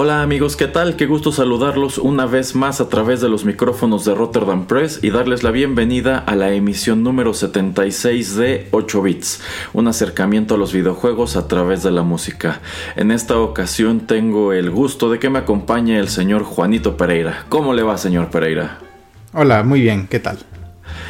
Hola amigos, ¿qué tal? Qué gusto saludarlos una vez más a través de los micrófonos de Rotterdam Press y darles la bienvenida a la emisión número 76 de 8 bits, un acercamiento a los videojuegos a través de la música. En esta ocasión tengo el gusto de que me acompañe el señor Juanito Pereira. ¿Cómo le va, señor Pereira? Hola, muy bien, ¿qué tal?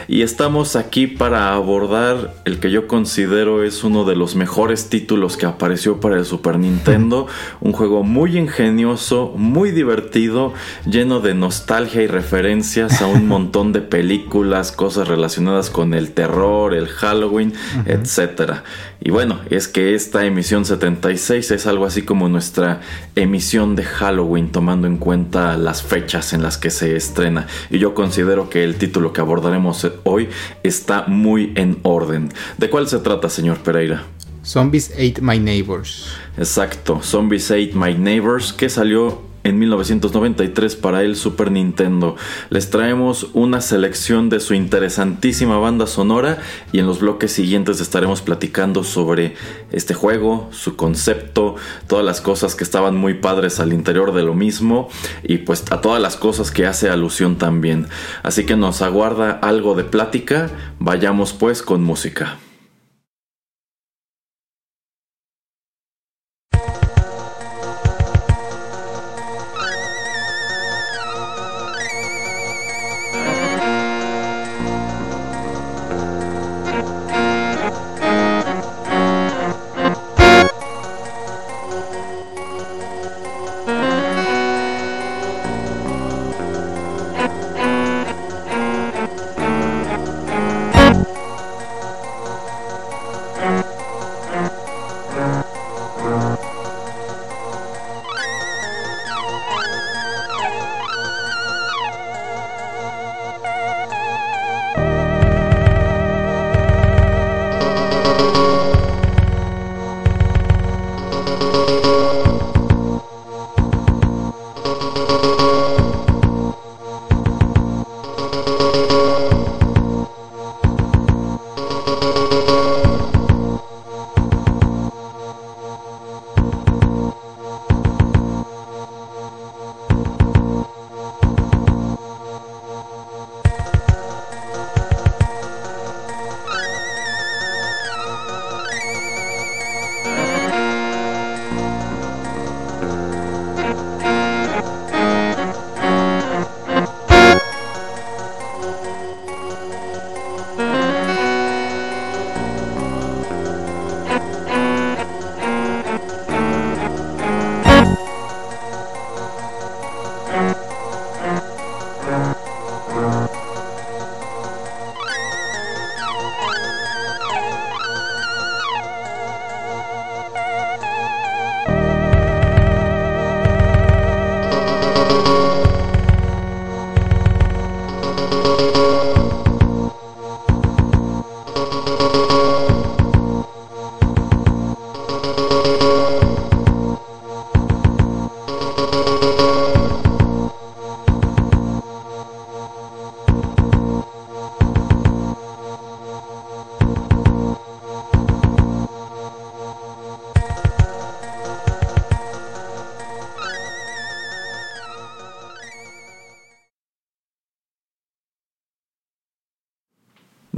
Y estamos aquí para abordar el que yo considero es uno de los mejores títulos que apareció para el Super Nintendo, un juego muy ingenioso, muy divertido, lleno de nostalgia y referencias a un montón de películas, cosas relacionadas con el terror, el Halloween, etcétera. Y bueno, es que esta emisión 76 es algo así como nuestra emisión de Halloween, tomando en cuenta las fechas en las que se estrena. Y yo considero que el título que abordaremos hoy está muy en orden. ¿De cuál se trata, señor Pereira? Zombies Ate My Neighbors. Exacto, Zombies Ate My Neighbors, que salió en 1993 para el Super Nintendo. Les traemos una selección de su interesantísima banda sonora y en los bloques siguientes estaremos platicando sobre este juego, su concepto, todas las cosas que estaban muy padres al interior de lo mismo y pues a todas las cosas que hace alusión también. Así que nos aguarda algo de plática, vayamos pues con música.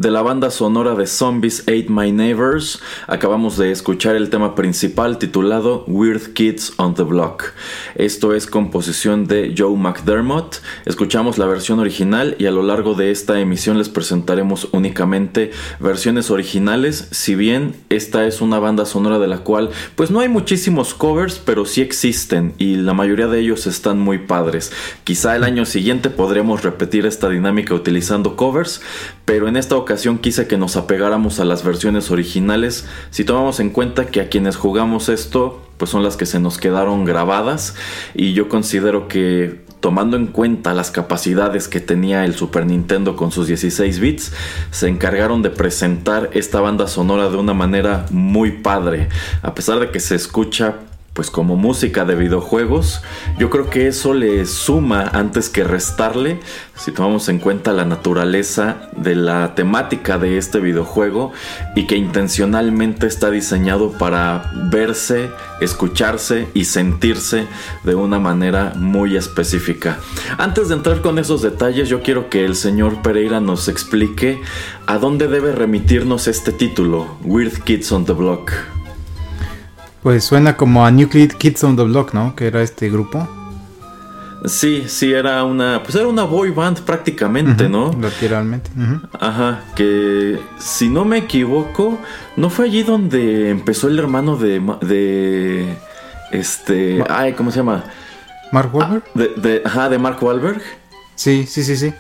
De la banda sonora de Zombies Ate My Neighbors, acabamos de escuchar el tema principal titulado Weird Kids on the Block. Esto es composición de Joe McDermott. Escuchamos la versión original y a lo largo de esta emisión les presentaremos únicamente versiones originales, si bien esta es una banda sonora de la cual pues no hay muchísimos covers, pero sí existen y la mayoría de ellos están muy padres. Quizá el año siguiente podremos repetir esta dinámica utilizando covers, pero en esta ocasión quise que nos apegáramos a las versiones originales, si tomamos en cuenta que a quienes jugamos esto, pues son las que se nos quedaron grabadas y yo considero que tomando en cuenta las capacidades que tenía el Super Nintendo con sus 16 bits, se encargaron de presentar esta banda sonora de una manera muy padre, a pesar de que se escucha pues como música de videojuegos, yo creo que eso le suma antes que restarle, si tomamos en cuenta la naturaleza de la temática de este videojuego y que intencionalmente está diseñado para verse, escucharse y sentirse de una manera muy específica. Antes de entrar con esos detalles, yo quiero que el señor Pereira nos explique a dónde debe remitirnos este título, Weird Kids on the Block. Pues suena como a Nuclear Kids on the Block, ¿no? Que era este grupo. Sí, sí, era una. Pues era una boy band prácticamente, ¿no? Literalmente. Ajá, que si no me equivoco, ¿no fue allí donde empezó el hermano de. de este. ay, ¿cómo se llama? ¿Mark Wahlberg? Ah, de, ajá, de Mark Wahlberg. Sí, sí, sí, sí.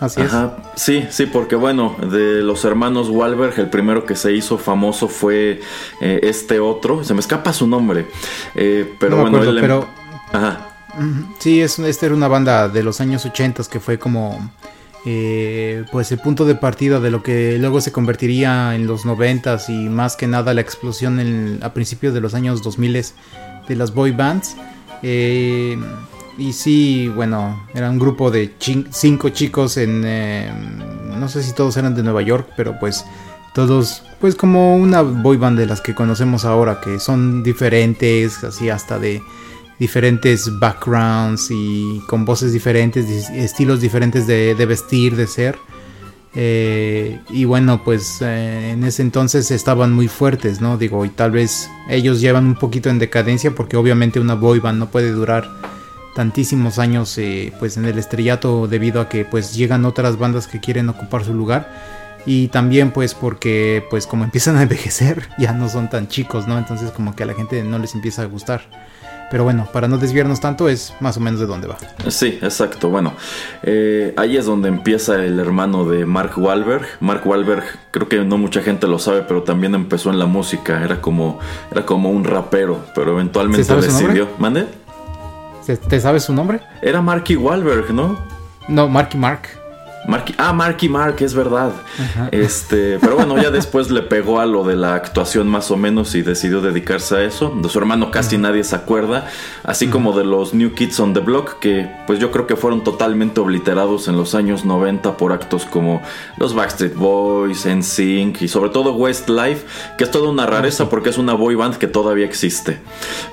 así Ajá. Sí, sí, porque bueno, de los hermanos Wahlberg, el primero que se hizo famoso fue eh, este otro. Se me escapa su nombre. Eh, pero bueno, él... Em- pero... Ajá. Sí, es, esta era una banda de los años 80 que fue como eh, pues el punto de partida de lo que luego se convertiría en los 90 y más que nada la explosión a principios de los años 2000 de las boy bands. Eh, y sí, bueno, era un grupo de cinco chicos en... Eh, no sé si todos eran de Nueva York, pero pues todos, pues como una boy band de las que conocemos ahora, que son diferentes, así hasta de diferentes backgrounds y con voces diferentes, estilos diferentes de, vestir, de ser. Eh, y bueno, pues eh, en ese entonces estaban muy fuertes, ¿no? Digo, y tal vez ellos llevan un poquito en decadencia porque obviamente una boy band no puede durar tantísimos años eh, pues en el estrellato debido a que pues llegan otras bandas que quieren ocupar su lugar y también pues porque pues como empiezan a envejecer ya no son tan chicos no entonces como que a la gente no les empieza a gustar pero bueno, para no desviarnos tanto, es más o menos de dónde va. Sí, exacto. Bueno, eh, ahí es donde empieza el hermano de Mark Wahlberg. Mark Wahlberg, creo que no mucha gente lo sabe, pero también empezó en la música. Era como, era como un rapero, pero eventualmente decidió. ¿Mande? ¿Te sabes su nombre? Era Marky Wahlberg, ¿no? No, Marky Mark ah, Marky Mark, es verdad. Este, pero bueno, ya después le pegó a lo de la actuación más o menos y decidió dedicarse a eso. De su hermano casi nadie se acuerda, así como de los New Kids on the Block, que pues yo creo que fueron totalmente obliterados en los años 90 por actos como los Backstreet Boys, NSYNC y sobre todo Westlife, que es toda una rareza porque es una boy band que todavía existe.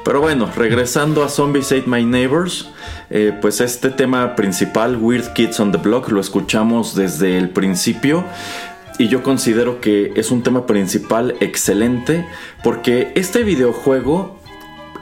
Pero bueno, regresando a Zombies Ate My Neighbors. Eh, pues este tema principal, Weird Kids on the Block, lo escuchamos desde el principio y yo considero que es un tema principal excelente porque este videojuego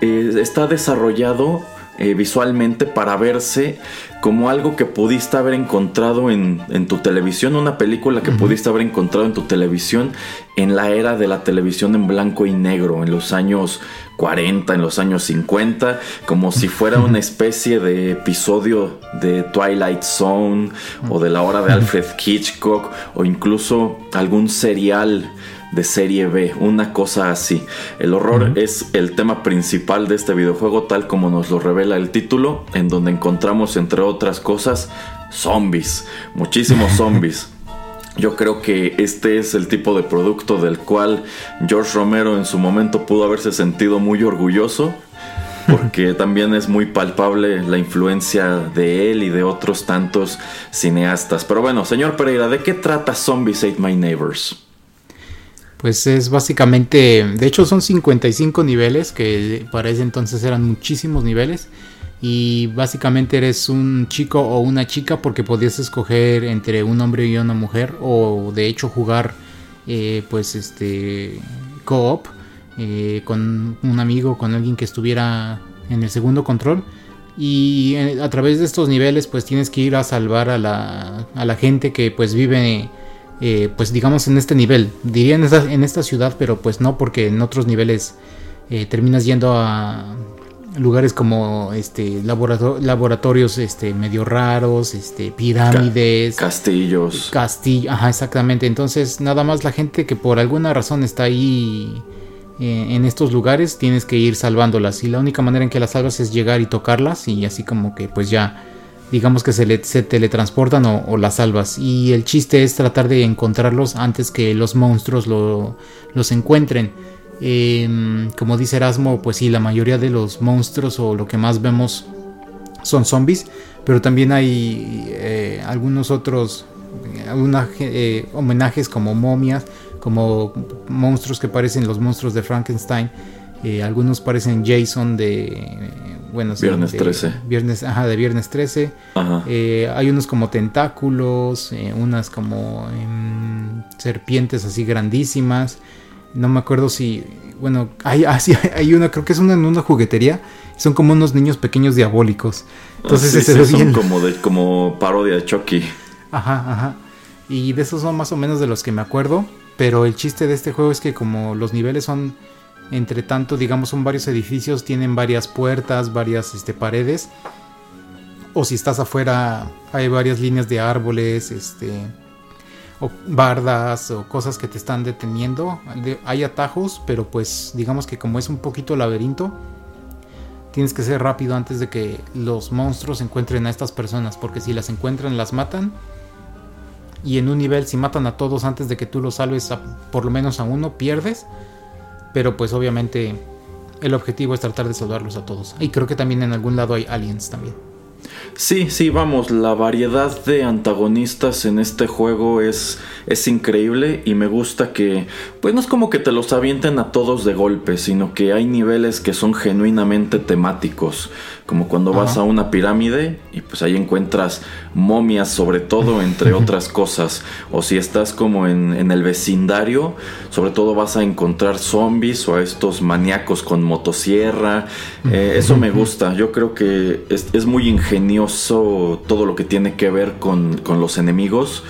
eh, está desarrollado eh, visualmente para verse como algo que pudiste haber encontrado en, tu televisión, una película que pudiste haber encontrado en tu televisión en la era de la televisión en blanco y negro, en los años 40, en los años 50, como si fuera una especie de episodio de Twilight Zone o de la hora de Alfred Hitchcock o incluso algún serial de serie B, una cosa así. El horror es el tema principal de este videojuego tal como nos lo revela el título, en donde encontramos entre otras cosas zombies, muchísimos zombies. Yo creo que este es el tipo de producto del cual George Romero en su momento pudo haberse sentido muy orgulloso, porque también es muy palpable la influencia de él y de otros tantos cineastas. Pero bueno, señor Pereira, ¿de qué trata Zombies Ate My Neighbors? Pues es básicamente, de hecho son 55 niveles, que para ese entonces eran muchísimos niveles. Y básicamente eres un chico o una chica porque podías escoger entre un hombre y una mujer o de hecho jugar eh, pues este co-op eh, con un amigo, con alguien que estuviera en el segundo control. Y eh, a través de estos niveles pues tienes que ir a salvar a la, a la gente que pues vive eh, pues digamos en este nivel. Diría en esta, en esta ciudad, pero pues no, porque en otros niveles eh, terminas yendo a, lugares como este laboratorios este medio raros, este pirámides, castillos. Castillo, ajá, exactamente. Entonces, nada más la gente que por alguna razón está ahí eh, en estos lugares, tienes que ir salvándolas y la única manera en que las salvas es llegar y tocarlas y así como que pues ya digamos que se, le, se teletransportan o, las salvas. Y el chiste es tratar de encontrarlos antes que los monstruos los encuentren. Em, como dice Erasmo, pues sí, la mayoría de los monstruos o lo que más vemos son zombies, pero también hay eh, algunos otros eh, homenajes como momias, como monstruos que parecen los monstruos de Frankenstein. Eh, algunos parecen Jason de bueno, Viernes 13. Viernes, ajá, de Viernes 13. hay unos como tentáculos, unas como em, serpientes así grandísimas. No me acuerdo si. Bueno, hay, ah, hay una, creo que es una en una juguetería. Son como unos niños pequeños diabólicos. Entonces ah, ese Son como, de, como parodia de Chucky. Ajá, ajá. Y de esos son más o menos de los que me acuerdo. Pero el chiste de este juego es que como los niveles son. Entre tanto, digamos, son varios edificios, tienen varias puertas, varias este, paredes. O si estás afuera, hay varias líneas de árboles, este o bardas o cosas que te están deteniendo. Hay atajos, pero pues digamos que como es un poquito laberinto, tienes que ser rápido antes de que los monstruos encuentren a estas personas, porque si las encuentran las matan. Y en un nivel si matan a todos antes de que tú los salves por lo menos a uno, pierdes. Pero pues obviamente el objetivo es tratar de salvarlos a todos. Y creo que también en algún lado hay aliens también. Sí, sí, vamos, la variedad de antagonistas en este juego es, es increíble y me gusta que, pues no es como que te los avienten a todos de golpe, sino que hay niveles que son genuinamente temáticos, como cuando vas a una pirámide y pues ahí encuentras momias sobre todo, entre otras cosas, o si estás como en, el vecindario, sobre todo vas a encontrar zombies o a estos maníacos con motosierra, eh, eso me gusta, yo creo que es, es muy ingenioso todo lo que tiene que ver con, los enemigos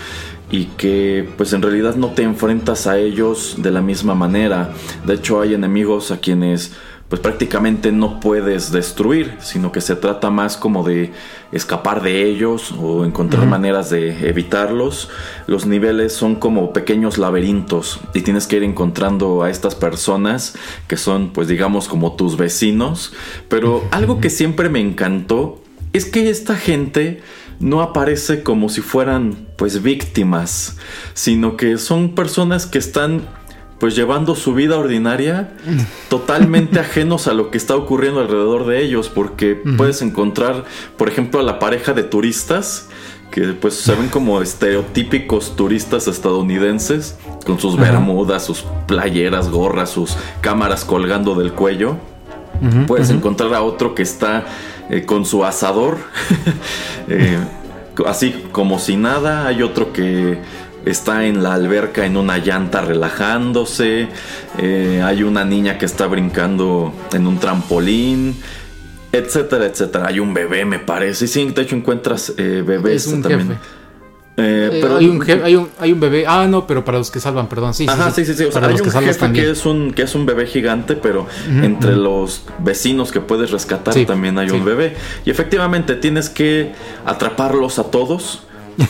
y que pues en realidad no te enfrentas a ellos de la misma manera. De hecho hay enemigos a quienes pues prácticamente no puedes destruir, sino que se trata más como de escapar de ellos o encontrar maneras de evitarlos. Los niveles son como pequeños laberintos y tienes que ir encontrando a estas personas que son pues digamos como tus vecinos. Pero algo que siempre me encantó es que esta gente no aparece como si fueran pues víctimas, sino que son personas que están pues llevando su vida ordinaria totalmente ajenos a lo que está ocurriendo alrededor de ellos, porque puedes encontrar, por ejemplo, a la pareja de turistas que pues se ven como estereotípicos turistas estadounidenses con sus bermudas, sus playeras, gorras, sus cámaras colgando del cuello. puedes encontrar a otro que está eh, con su asador, eh, así como si nada. Hay otro que está en la alberca en una llanta relajándose. Eh, hay una niña que está brincando en un trampolín. Etcétera, etcétera. Hay un bebé, me parece. Sí, de hecho encuentras bebés también. Eh, eh, pero hay, un hay, un, bebé. Ah, no, pero para los que salvan, perdón. Sí, sí, sí. sí, O sea, hay un que jefe que es un, que es un bebé gigante, pero entre los vecinos que puedes rescatar también hay un bebé. Y efectivamente tienes que atraparlos a todos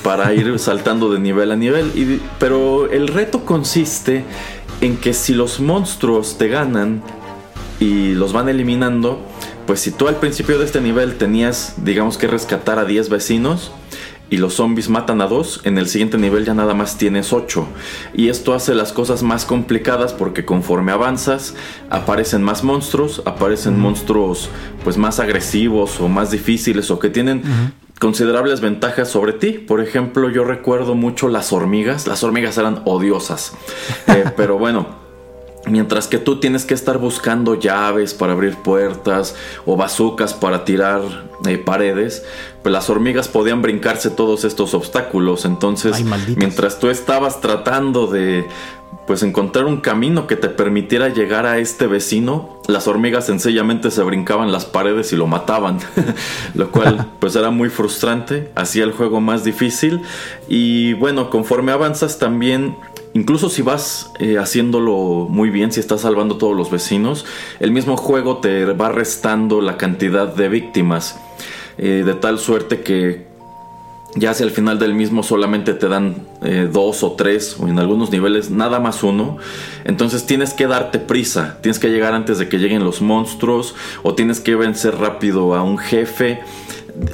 para ir saltando de nivel a nivel. pero el reto consiste en que si los monstruos te ganan y los van eliminando, pues si tú al principio de este nivel tenías, digamos que rescatar a 10 vecinos, y los zombies matan a dos, en el siguiente nivel ya nada más tienes 8. Y esto hace las cosas más complicadas porque conforme avanzas aparecen más monstruos, aparecen monstruos pues más agresivos o más difíciles o que tienen considerables ventajas sobre ti. Por ejemplo, yo recuerdo mucho las hormigas. Las hormigas eran odiosas. Eh, pero bueno. Mientras que tú tienes que estar buscando llaves para abrir puertas o bazucas para tirar eh, paredes, pues las hormigas podían brincarse todos estos obstáculos. Entonces, mientras tú estabas tratando de pues encontrar un camino que te permitiera llegar a este vecino, las hormigas sencillamente se brincaban las paredes y lo mataban, lo cual pues era muy frustrante, hacía el juego más difícil y bueno, conforme avanzas también incluso si vas eh, haciéndolo muy bien, si estás salvando a todos los vecinos, el mismo juego te va restando la cantidad de víctimas. Eh, de tal suerte que ya hacia el final del mismo solamente te dan eh, dos o tres o en algunos niveles nada más uno. Entonces tienes que darte prisa, tienes que llegar antes de que lleguen los monstruos o tienes que vencer rápido a un jefe.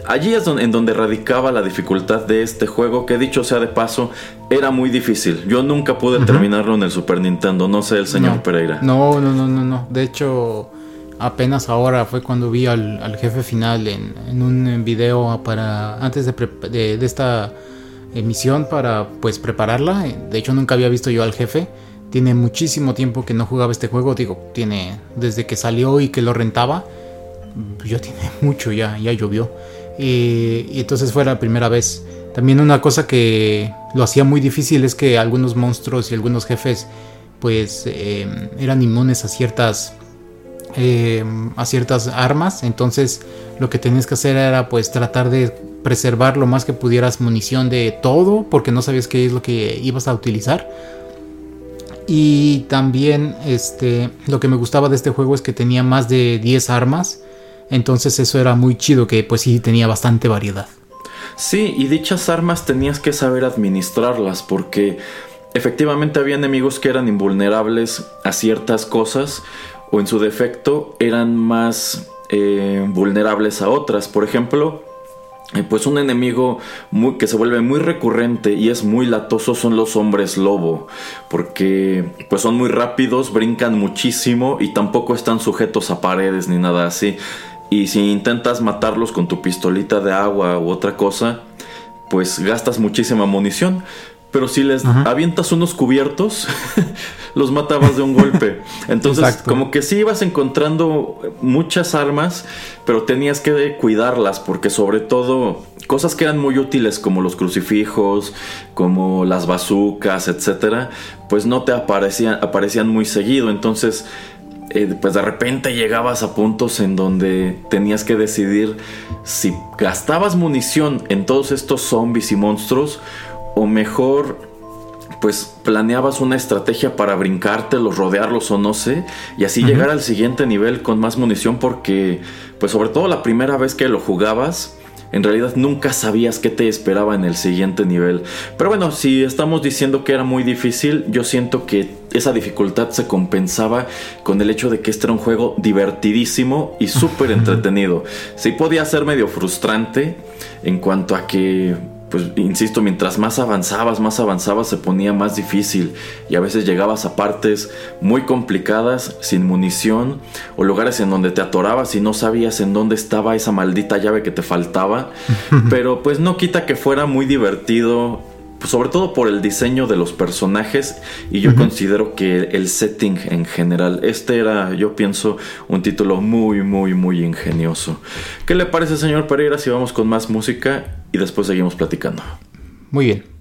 Allí es en donde radicaba la dificultad de este juego, que dicho sea de paso, era muy difícil. Yo nunca pude terminarlo en el Super Nintendo, no sé el señor Pereira. No, no, no, no, no. De hecho, apenas ahora fue cuando vi al, jefe final en, un video para antes de, esta emisión para pues prepararla. De hecho nunca había visto yo al jefe. Tiene muchísimo tiempo que no jugaba este juego. Digo, tiene desde que salió y que lo rentaba. Ya tiene mucho, ya, ya llovió. Y, entonces fue la primera vez. También una cosa que lo hacía muy difícil es que algunos monstruos y algunos jefes pues eh, eran inmunes a ciertas eh, a ciertas armas. Entonces lo que tenías que hacer era pues tratar de preservar lo más que pudieras munición de todo porque no sabías qué es lo que ibas a utilizar. Y también este, lo que me gustaba de este juego es que tenía más de 10 armas. Entonces eso era muy chido que pues sí tenía bastante variedad. Sí, y dichas armas tenías que saber administrarlas porque efectivamente había enemigos que eran invulnerables a ciertas cosas o en su defecto eran más eh, vulnerables a otras. Por ejemplo, eh, pues un enemigo muy, que se vuelve muy recurrente y es muy latoso son los hombres lobo, porque pues son muy rápidos, brincan muchísimo y tampoco están sujetos a paredes ni nada así. Y si intentas matarlos con tu pistolita de agua u otra cosa, pues gastas muchísima munición. Pero si les avientas unos cubiertos, los matabas de un golpe. Entonces, como que sí ibas encontrando muchas armas, pero tenías que cuidarlas, porque sobre todo cosas que eran muy útiles, como los crucifijos, como las bazucas, etcétera, pues no te aparecían, aparecían muy seguido. Entonces, eh, pues de repente llegabas a puntos en donde tenías que decidir si gastabas munición en todos estos zombies y monstruos o mejor pues planeabas una estrategia para brincártelos, rodearlos o no sé, y así llegar al siguiente nivel con más munición porque pues sobre todo la primera vez que lo jugabas, en realidad nunca sabías qué te esperaba en el siguiente nivel. Pero bueno, si estamos diciendo que era muy difícil, yo siento que esa dificultad se compensaba con el hecho de que este era un juego divertidísimo y súper entretenido. Sí podía ser medio frustrante en cuanto a que pues insisto, mientras más avanzabas, más avanzabas, se ponía más difícil y a veces llegabas a partes muy complicadas, sin munición, o lugares en donde te atorabas y no sabías en dónde estaba esa maldita llave que te faltaba, pero pues no quita que fuera muy divertido. Sobre todo por el diseño de los personajes y yo considero que el setting en general, este era, yo pienso, un título muy, muy, muy ingenioso. ¿Qué le parece, señor Pereira, si vamos con más música? y después seguimos platicando. Muy bien.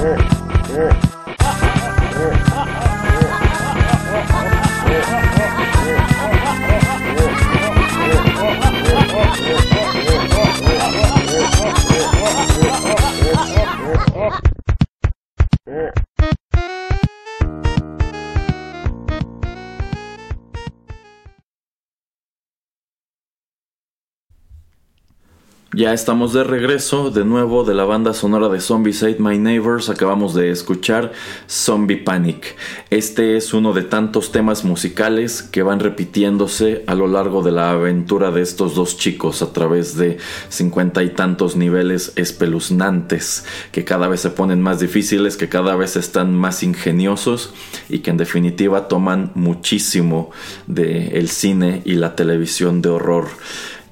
Sure. Ya estamos de regreso, de nuevo de la banda sonora de Zombies Ate My Neighbors. Acabamos de escuchar Zombie Panic. Este es uno de tantos temas musicales que van repitiéndose a lo largo de la aventura de estos dos chicos a través de cincuenta y tantos niveles espeluznantes que cada vez se ponen más difíciles, que cada vez están más ingeniosos y que en definitiva toman muchísimo del el cine y la televisión de horror.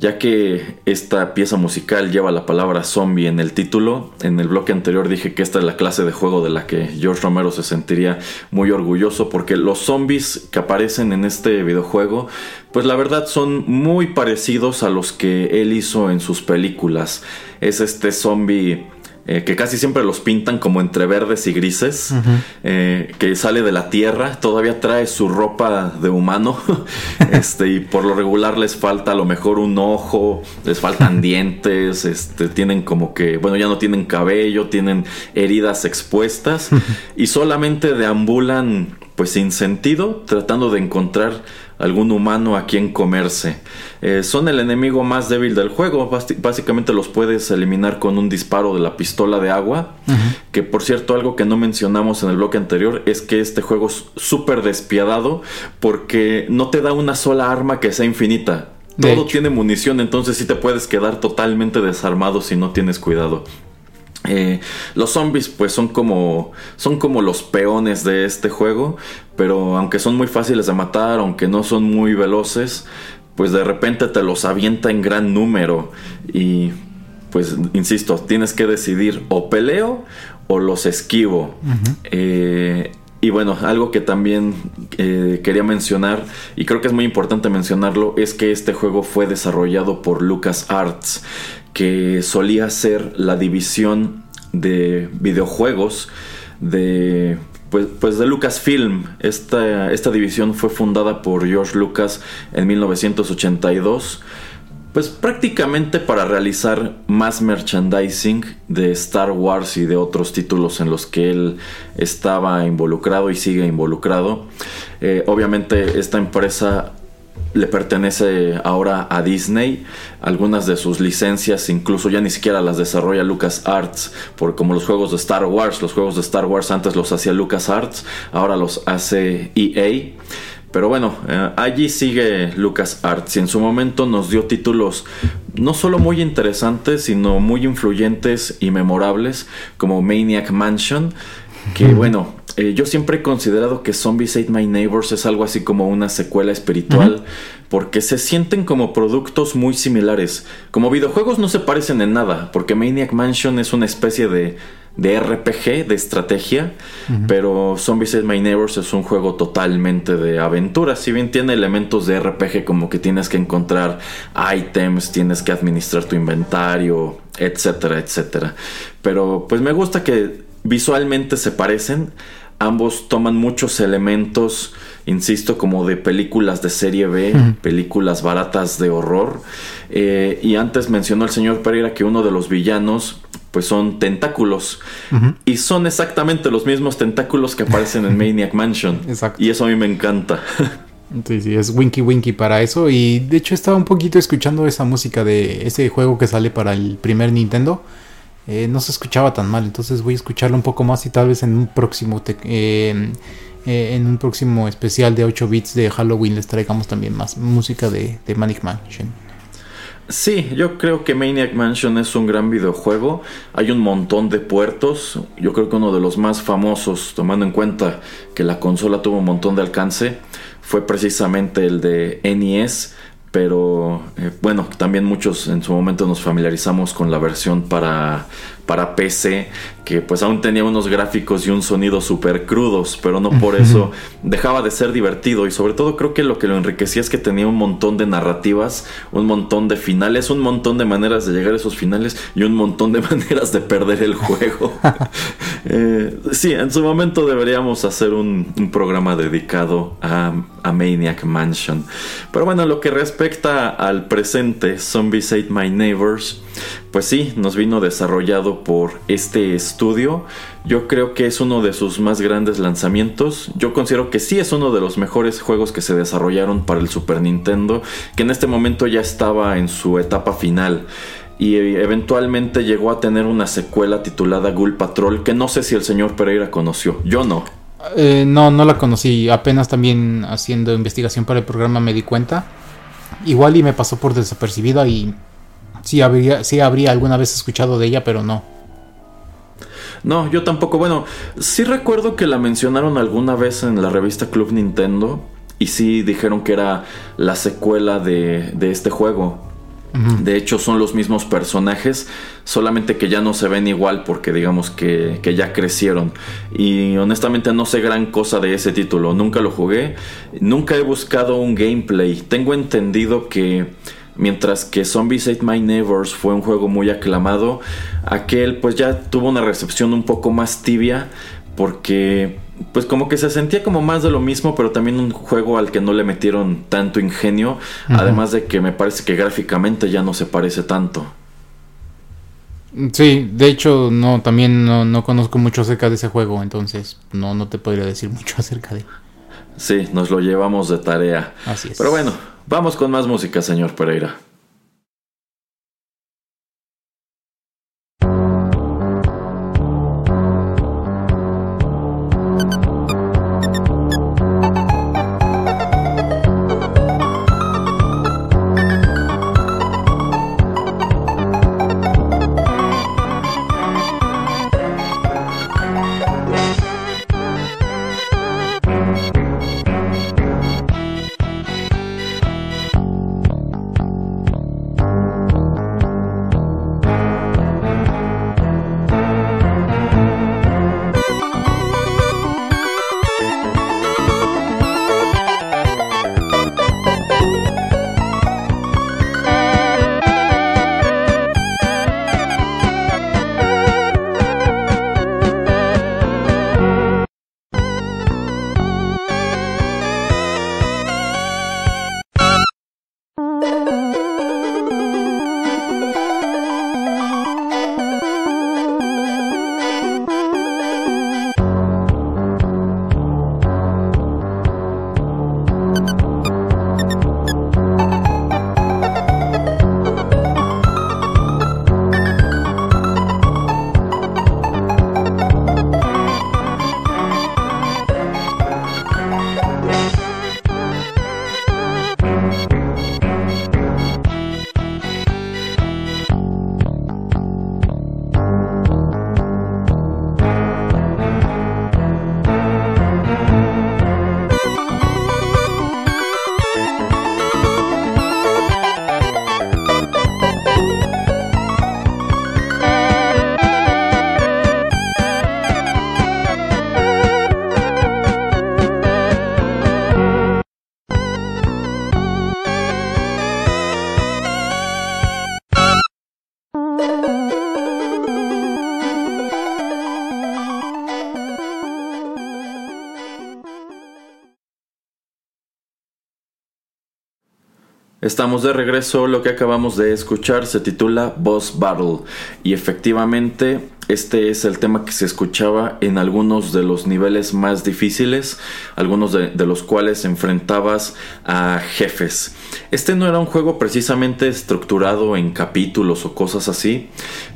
Ya que esta pieza musical lleva la palabra zombie en el título, en el bloque anterior dije que esta es la clase de juego de la que George Romero se sentiría muy orgulloso porque los zombies que aparecen en este videojuego, pues la verdad son muy parecidos a los que él hizo en sus películas. Es este zombie eh, que casi siempre los pintan como entre verdes y grises, eh, que sale de la tierra, todavía trae su ropa de humano, este, y por lo regular les falta a lo mejor un ojo, les faltan dientes, este, tienen como que, bueno, ya no tienen cabello, tienen heridas expuestas, y solamente deambulan pues sin sentido, tratando de encontrar algún humano a quien comerse. Eh, son el enemigo más débil del juego, básicamente los puedes eliminar con un disparo de la pistola de agua, que por cierto algo que no mencionamos en el bloque anterior es que este juego es súper despiadado porque no te da una sola arma que sea infinita. Todo tiene munición, entonces sí te puedes quedar totalmente desarmado si no tienes cuidado. Eh, los zombies pues son como son como los peones de este juego pero aunque son muy fáciles de matar aunque no son muy veloces pues de repente te los avienta en gran número. Y pues insisto tienes que decidir o peleo o los esquivo. Eh, y bueno, algo que también eh, quería mencionar, y creo que es muy importante mencionarlo, es que este juego fue desarrollado por LucasArts que solía ser la división de videojuegos de pues, pues de Lucasfilm. Esta, esta división fue fundada por George Lucas en 1982 pues prácticamente para realizar más merchandising de Star Wars y de otros títulos en los que él estaba involucrado y sigue involucrado. Eh, obviamente esta empresa le pertenece ahora a Disney. Algunas de sus licencias incluso ya ni siquiera las desarrolla LucasArts, porque como los juegos de Star Wars, los juegos de Star Wars antes los hacía LucasArts, ahora los hace EA. Pero bueno, eh, allí sigue LucasArts y en su momento nos dio títulos no solo muy interesantes, sino muy influyentes y memorables, como Maniac Mansion, que bueno, eh, yo siempre he considerado que Zombies Ate My Neighbors es algo así como una secuela espiritual. Porque se sienten como productos muy similares. Como videojuegos no se parecen en nada. Porque Maniac Mansion es una especie de, de RPG, de estrategia. Pero Zombies Ate My Neighbors es un juego totalmente de aventura. Si bien tiene elementos de RPG como que tienes que encontrar items, tienes que administrar tu inventario, etcétera, etcétera. Pero pues me gusta que visualmente se parecen ambos toman muchos elementos, insisto, como de películas de serie B, películas baratas de horror. Eh, y antes mencionó el señor Pereira que uno de los villanos pues son tentáculos. Y son exactamente los mismos tentáculos que aparecen en Maniac Mansion. Exacto. Y eso a mí me encanta. Sí, sí, es Winky Winky para eso. Y de hecho estaba un poquito escuchando esa música de ese juego que sale para el primer Nintendo. Eh, no se escuchaba tan mal. Entonces voy a escucharlo un poco más y tal vez en un próximo eh, eh, en un próximo especial de 8 bits de Halloween les traigamos también más música de, de Manic Mansion. Sí, yo creo que Maniac Mansion es un gran videojuego. Hay un montón de puertos. Yo creo que uno de los más famosos, tomando en cuenta que la consola tuvo un montón de alcance, fue precisamente el de NES pero eh, bueno, también muchos en su momento nos familiarizamos con la versión para, para PC, que pues aún tenía unos gráficos y un sonido súper crudos, pero no por eso dejaba de ser divertido y sobre todo creo que lo que lo enriquecía es que tenía un montón de narrativas, un montón de finales, un montón de maneras de llegar a esos finales y un montón de maneras de perder el juego. eh, sí, en su momento deberíamos hacer un, un programa dedicado a a Maniac Mansion. Pero bueno, lo que respecta al presente, Zombies Ate My Neighbors, pues sí, nos vino desarrollado por este estudio. Yo creo que es uno de sus más grandes lanzamientos. Yo considero que sí es uno de los mejores juegos que se desarrollaron para el Super Nintendo, que en este momento ya estaba en su etapa final. y eventualmente llegó a tener una secuela titulada Ghoul Patrol que no sé si el señor Pereira conoció. Yo no. Eh, no, no la conocí. Apenas también haciendo investigación para el programa me di cuenta. Igual y me pasó por desapercibida y sí habría, sí habría alguna vez escuchado de ella, pero no. No, yo tampoco. Bueno, sí recuerdo que la mencionaron alguna vez en la revista Club Nintendo. Y sí dijeron que era la secuela de, de este juego. De hecho, son los mismos personajes, solamente que ya no se ven igual porque digamos que, que, ya crecieron. Y honestamente no sé gran cosa de ese título, nunca lo jugué, nunca he buscado un gameplay. Tengo entendido que mientras que Zombies Ate My Neighbors fue un juego muy aclamado, aquel pues ya tuvo una recepción un poco más tibia porque pues como que se sentía como más de lo mismo, pero también un juego al que no le metieron tanto ingenio, además de que me parece que gráficamente ya no se parece tanto. Sí, de hecho no, también no, conozco mucho acerca de ese juego, entonces no, no te podría decir mucho acerca de Sí, nos lo llevamos de tarea. Así es. Pero bueno, vamos con más música, señor Pereira. Estamos de regreso, lo que acabamos de escuchar se titula Boss Battle y efectivamente este es el tema que se escuchaba en algunos de los niveles más difíciles, algunos de, los cuales enfrentabas a jefes. Este no era un juego precisamente estructurado en capítulos o cosas así,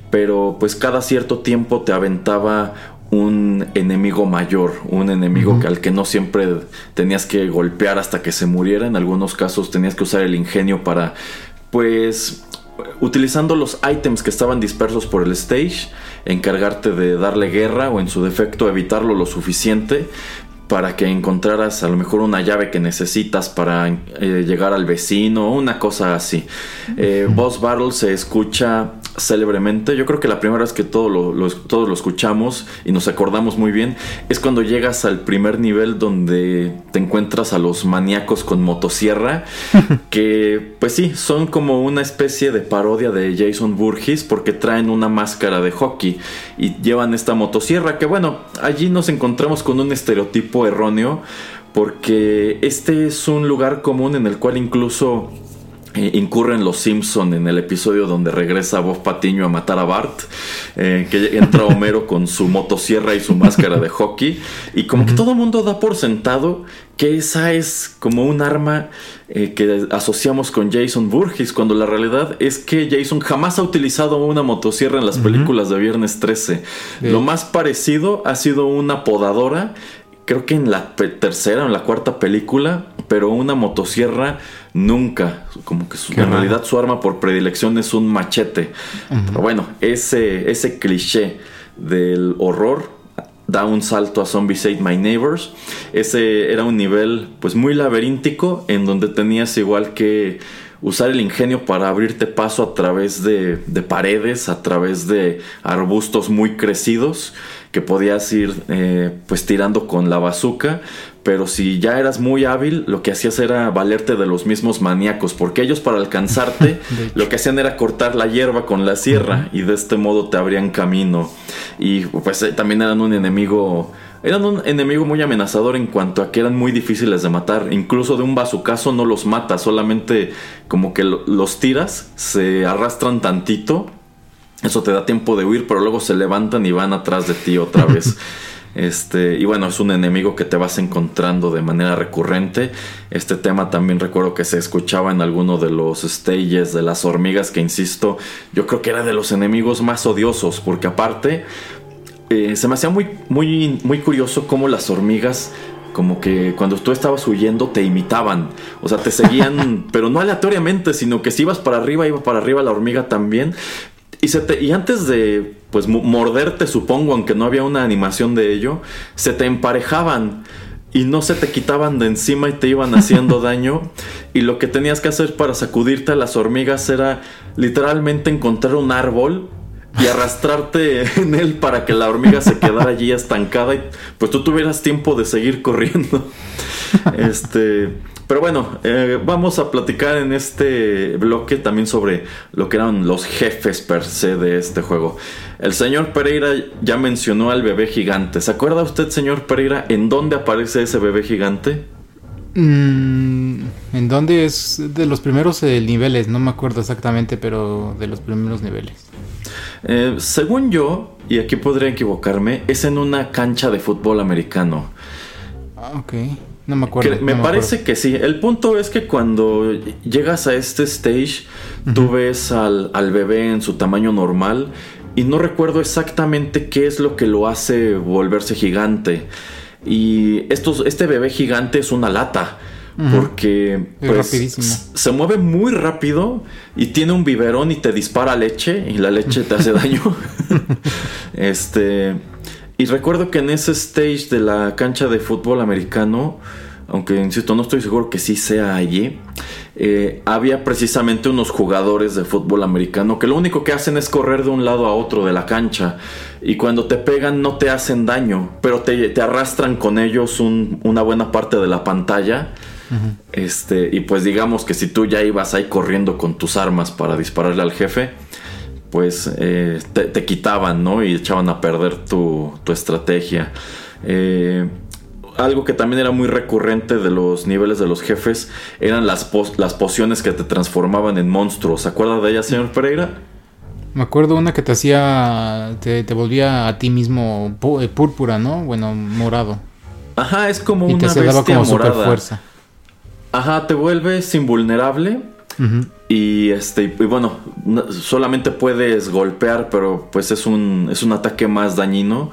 pero pues cada cierto tiempo te aventaba un enemigo mayor, un enemigo que al que no siempre tenías que golpear hasta que se muriera, en algunos casos tenías que usar el ingenio para, pues, utilizando los ítems que estaban dispersos por el stage, encargarte de darle guerra o en su defecto evitarlo lo suficiente para que encontraras a lo mejor una llave que necesitas para eh, llegar al vecino, una cosa así. Eh, Boss Battle se escucha célebremente. Yo creo que la primera vez que todo lo, todos lo escuchamos y nos acordamos muy bien es cuando llegas al primer nivel donde te encuentras a los maníacos con motosierra, que pues sí, son como una especie de parodia de Jason Burgess porque traen una máscara de hockey y llevan esta motosierra que bueno, allí nos encontramos con un estereotipo erróneo porque este es un lugar común en el cual incluso eh, incurren los Simpson en el episodio donde regresa Bob Patiño a matar a Bart, eh, que entra Homero con su motosierra y su máscara de hockey, y como que todo el mundo da por sentado que esa es como un arma eh, que asociamos con Jason Burgess, cuando la realidad es que Jason jamás ha utilizado una motosierra en las películas de Viernes 13. Lo más parecido ha sido una podadora creo que en la tercera o en la cuarta película, pero una motosierra nunca. Como que en realidad su arma por predilección es un machete. Pero bueno, ese, ese cliché del horror da un salto a Zombies Ate My Neighbors. Ese era un nivel pues muy laberíntico en donde tenías igual que usar el ingenio para abrirte paso a través de, de paredes, a través de arbustos muy crecidos que podías ir eh, pues tirando con la bazuca, pero si ya eras muy hábil, lo que hacías era valerte de los mismos maníacos, porque ellos para alcanzarte lo que hacían era cortar la hierba con la sierra y de este modo te abrían camino. Y pues eh, también eran un enemigo eran un enemigo muy amenazador en cuanto a que eran muy difíciles de matar. Incluso de un bazucazo no los mata, solamente como que los tiras, se arrastran tantito eso te da tiempo de huir, pero luego se levantan y van atrás de ti otra vez. Este, y bueno, es un enemigo que te vas encontrando de manera recurrente. Este tema también recuerdo que se escuchaba en alguno de los stages de las hormigas, que insisto, yo creo que era de los enemigos más odiosos, porque aparte eh, se me hacía muy, muy, muy curioso cómo las hormigas como que cuando tú estabas huyendo te imitaban, o sea, te seguían, pero no aleatoriamente, sino que si ibas para arriba, iba para arriba la hormiga también, y, se y antes de pues morderte, supongo, aunque no había una animación de ello, se te emparejaban y no se te quitaban de encima y te iban haciendo daño. Y lo que tenías que hacer para sacudirte a las hormigas era literalmente encontrar un árbol y arrastrarte en él para que la hormiga se quedara allí estancada y pues tú tuvieras tiempo de seguir corriendo. Este, pero bueno, eh, vamos a platicar en este bloque también sobre lo que eran los jefes per se de este juego. El señor Pereira ya mencionó al bebé gigante. ¿Se acuerda usted, señor Pereira, en dónde aparece ese bebé gigante? Mm, ¿En dónde es de los primeros eh, niveles? No me acuerdo exactamente, pero de los primeros niveles. Eh, según yo, y aquí podría equivocarme, es en una cancha de fútbol americano. Ah, ok. No me acuerdo. me, parece que sí. El punto es que cuando llegas a este stage, tú ves al, bebé en su tamaño normal y no recuerdo exactamente qué es lo que lo hace volverse gigante. Y este bebé gigante es una lata. Porque pues, se mueve muy rápido y tiene un biberón y te dispara leche y la leche te hace daño. este y recuerdo que en ese stage de la cancha de fútbol americano, aunque insisto, no estoy seguro que sí sea allí, eh, había precisamente unos jugadores de fútbol americano que lo único que hacen es correr de un lado a otro de la cancha. Y cuando te pegan no te hacen daño, pero te, arrastran con ellos una buena parte de la pantalla. Este, y pues digamos que si tú ya ibas ahí corriendo con tus armas para dispararle al jefe, pues eh, te, quitaban, ¿no? Y echaban a perder tu, estrategia. Eh, algo que también era muy recurrente de los niveles de los jefes eran las, las pociones que te transformaban en monstruos. ¿Se acuerda de ella, señor Pereira? Me acuerdo una que te hacía, te, volvía a ti mismo eh, púrpura, ¿no? Bueno, morado. Ajá, es como y una te bestia como morada. fuerza. Ajá, te vuelves invulnerable y este, y bueno, solamente puedes golpear, pero pues es un, es un ataque más dañino.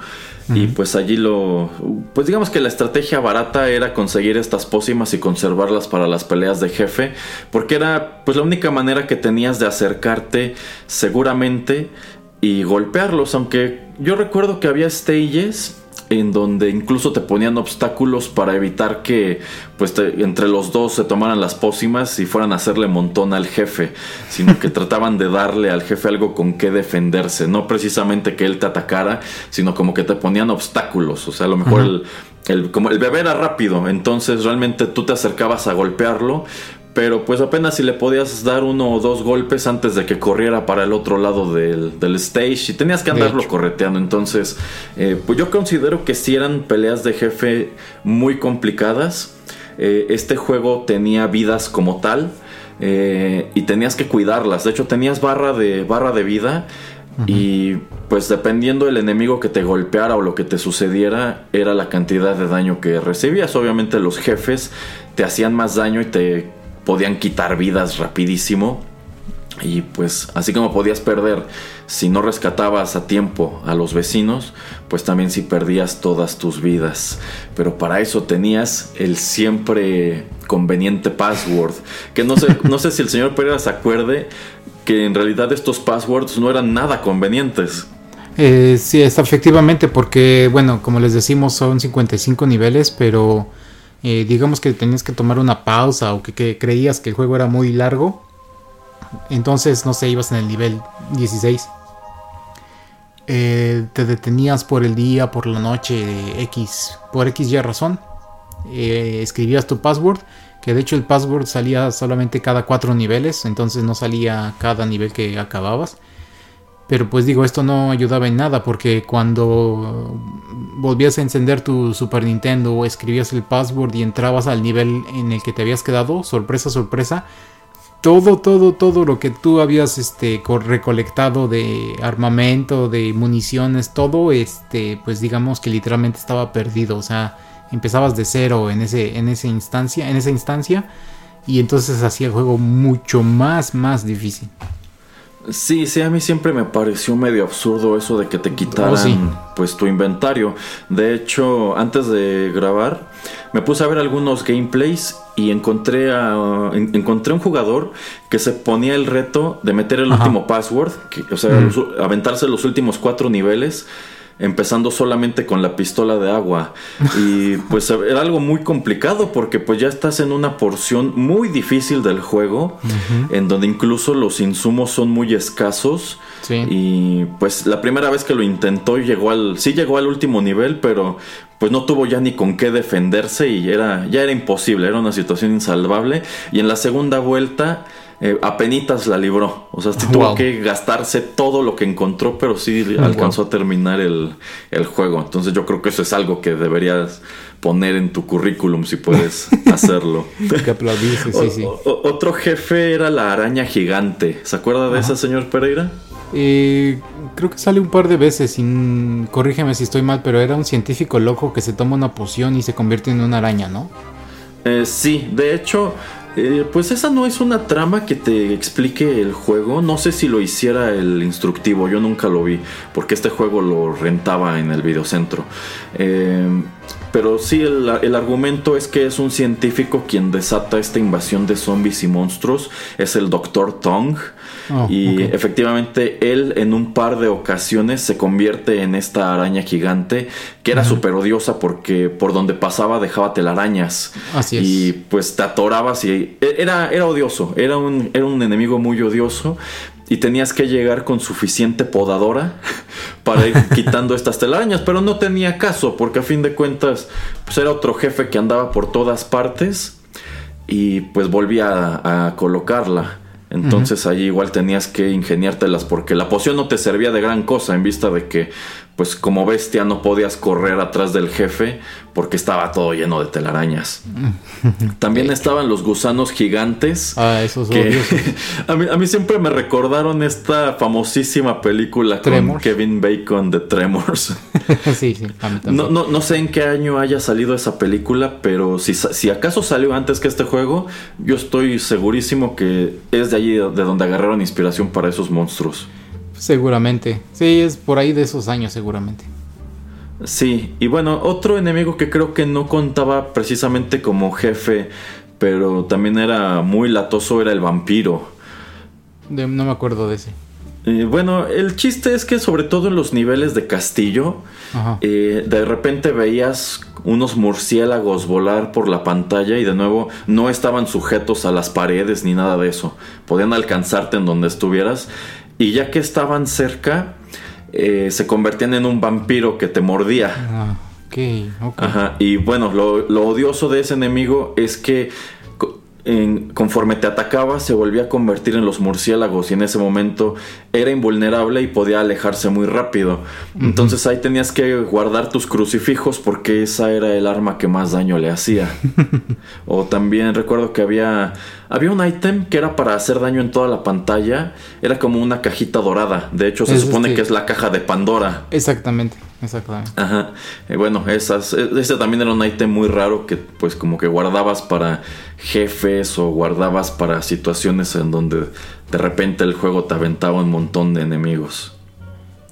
Y pues allí lo. Pues digamos que la estrategia barata era conseguir estas pócimas y conservarlas para las peleas de jefe. Porque era pues la única manera que tenías de acercarte seguramente y golpearlos. Aunque yo recuerdo que había stages en donde incluso te ponían obstáculos para evitar que pues entre los dos se tomaran las pócimas y fueran a hacerle montón al jefe, sino que trataban de darle al jefe algo con que defenderse, no precisamente que él te atacara, sino como que te ponían obstáculos, o sea, a lo mejor el, el, como el bebé era rápido, entonces realmente tú te acercabas a golpearlo, pero pues apenas si le podías dar uno o dos golpes antes de que corriera para el otro lado del, stage y tenías que andarlo correteando. Entonces, eh, pues yo considero que si eran peleas de jefe muy complicadas. Eh, este juego tenía vidas como tal. eh, y tenías que cuidarlas. De hecho, tenías barra de, barra de vida y pues dependiendo del enemigo que te golpeara o lo que te sucediera, era la cantidad de daño que recibías. Obviamente los jefes te hacían más daño y te podían quitar vidas rapidísimo. Y pues así como podías perder si no rescatabas a tiempo a los vecinos, pues también si perdías todas tus vidas. Pero para eso tenías el siempre conveniente password. Que no sé, no sé si el señor Pereira se acuerde que en realidad estos passwords no eran nada convenientes. Eh, sí, es efectivamente, porque, bueno, como les decimos, son 55 niveles, pero eh, digamos que tenías que tomar una pausa o que creías que el juego era muy largo entonces, no sé, ibas en el nivel 16. Eh, te detenías por el día, por la noche, X, por X y razón. Eh, escribías tu password, que de hecho el password salía solamente cada cuatro niveles, entonces no salía cada nivel que acababas. Pero pues digo, esto no ayudaba en nada porque cuando volvías a encender tu Super Nintendo o escribías el password y entrabas al nivel en el que te habías quedado, sorpresa, sorpresa, todo, todo, todo lo que tú habías este, recolectado de armamento, de municiones, todo, este, pues digamos que literalmente estaba perdido. O sea, empezabas de cero en, ese, en, esa instancia, en esa instancia y entonces hacía el juego mucho más, más difícil. Sí, sí, a mí siempre me pareció medio absurdo eso de que te quitaran pues tu inventario. De hecho, antes de grabar, me puse a ver algunos gameplays y encontré a encontré un jugador que se ponía el reto de meter el último password, o sea, aventarse los últimos cuatro niveles empezando solamente con la pistola de agua. Y pues era algo muy complicado porque pues ya estás en una porción muy difícil del juego, en donde incluso los insumos son muy escasos. Y pues la primera vez que lo intentó llegó al, sí llegó al último nivel, pero pues no tuvo ya ni con qué defenderse y era, ya era imposible, era una situación insalvable. Y en la segunda vuelta eh, apenitas la libró. O sea, sí tuvo que gastarse todo lo que encontró, pero sí alcanzó a terminar el, juego. Entonces yo creo que eso es algo que deberías poner en tu currículum si puedes hacerlo. que sí, sí. otro jefe era la araña gigante. ¿Se acuerda de esa, señor Pereira? Eh, creo que sale un par de veces, sin, corrígeme si estoy mal, pero era un científico loco que se toma una poción y se convierte en una araña, ¿no? Eh, sí, de hecho, eh, pues esa no es una trama que te explique el juego. No sé si lo hiciera el instructivo, yo nunca lo vi, porque este juego lo rentaba en el videocentro. Eh, pero sí, el, argumento es que es un científico quien desata esta invasión de zombies y monstruos. Es el Dr. Tong. Oh, y efectivamente él en un par de ocasiones se convierte en esta araña gigante que era súper odiosa porque por donde pasaba dejaba telarañas. Así es. Y pues te atorabas y era, era odioso. Era un, era un enemigo muy odioso y tenías que llegar con suficiente podadora para ir quitando estas telarañas, pero no tenía caso porque a fin de cuentas pues era otro jefe que andaba por todas partes y pues volvía a, colocarla. Entonces allí igual tenías que ingeniártelas porque la poción no te servía de gran cosa en vista de que pues como bestia no podías correr atrás del jefe porque estaba todo lleno de telarañas. También estaban los gusanos gigantes. Ah, esos que a, mí, a mí siempre me recordaron esta famosísima película con Kevin Bacon de Tremors. sí, sí, no, no, no, sé en qué año haya salido esa película, pero si, si acaso salió antes que este juego, yo estoy segurísimo que es de allí de donde agarraron inspiración para esos monstruos. Seguramente. Sí, es por ahí de esos años seguramente. Sí, y bueno, otro enemigo que creo que no contaba precisamente como jefe, pero también era muy latoso, era el vampiro. no me acuerdo de ese. Eh, bueno, el chiste es que sobre todo en los niveles de castillo, eh, de repente veías unos murciélagos volar por la pantalla y de nuevo no estaban sujetos a las paredes ni nada de eso. Podían alcanzarte en donde estuvieras y ya que estaban cerca, eh, se convertían en un vampiro que te mordía. Ah, ok, Ajá. Y bueno, lo, odioso de ese enemigo es que conforme te atacaba se volvía a convertir en los murciélagos y en ese momento era invulnerable y podía alejarse muy rápido. Entonces ahí tenías que guardar tus crucifijos porque esa era el arma que más daño le hacía. o también recuerdo que había había un ítem que era para hacer daño en toda la pantalla, era como una cajita dorada. De hecho se supone que es la caja de Pandora. Exactamente. Exactamente. Ajá. Eh, bueno, esas, e, ese también era un ítem muy raro que pues como que guardabas para jefes o guardabas para situaciones en donde de repente el juego te aventaba un montón de enemigos.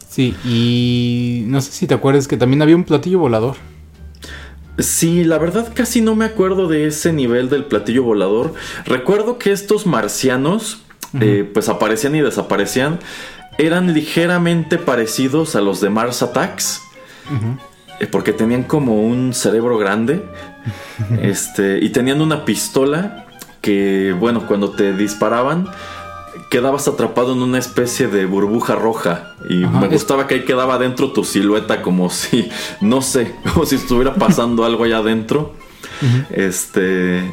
Sí, y no sé si te acuerdas que también había un platillo volador. Sí, la verdad casi no me acuerdo de ese nivel del platillo volador. Recuerdo que estos marcianos eh, pues aparecían y desaparecían eran ligeramente parecidos a los de Mars Attacks. Eh, porque tenían como un cerebro grande. este. Y tenían una pistola. Que, bueno, cuando te disparaban. Quedabas atrapado en una especie de burbuja roja. Y me gustaba que ahí quedaba dentro tu silueta. Como si. No sé. Como si estuviera pasando algo allá adentro. Este.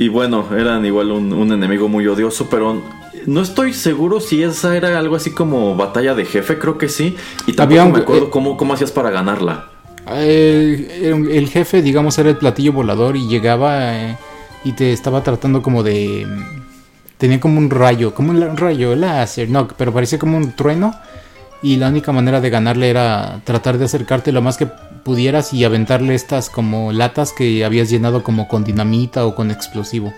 Y bueno, eran igual un, un enemigo muy odioso. Pero no estoy seguro si esa era algo así como batalla de jefe, creo que sí. Y también me acuerdo eh, cómo, cómo hacías para ganarla. El, jefe, digamos, era el platillo volador y llegaba eh, y te estaba tratando como de... Tenía como un rayo, como un rayo láser, no, pero parecía como un trueno. Y la única manera de ganarle era tratar de acercarte lo más que pudieras y aventarle estas como latas que habías llenado como con dinamita o con explosivo.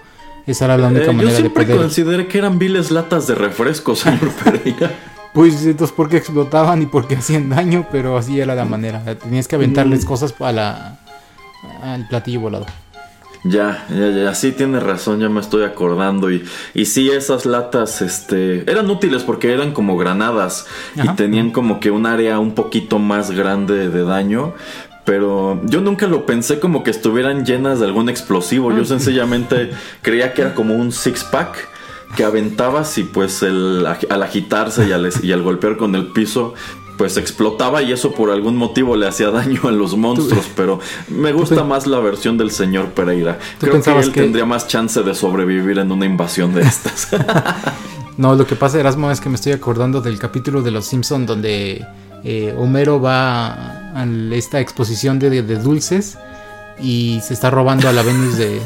Esa era la única eh, manera de poder. Yo siempre consideré que eran viles latas de refresco, señor Pereira. Pues entonces porque explotaban y porque hacían daño, pero así era la manera. Tenías que aventarles mm. cosas a la, al platillo volado. Ya, ya, ya, sí tiene razón, ya me estoy acordando. Y, y sí, esas latas este, eran útiles porque eran como granadas y tenían como que un área un poquito más grande de daño. Pero yo nunca lo pensé como que estuvieran llenas de algún explosivo. Yo ah. sencillamente creía que era como un six pack que aventabas y pues el, al agitarse y al, y al golpear con el piso pues explotaba y eso por algún motivo le hacía daño a los monstruos, pero me gusta más la versión del señor Pereira. Creo que él tendría más chance de sobrevivir en una invasión de estas. no, lo que pasa, Erasmo, es que me estoy acordando del capítulo de Los Simpson donde eh, Homero va a esta exposición de, dulces y se está robando a la Venus de,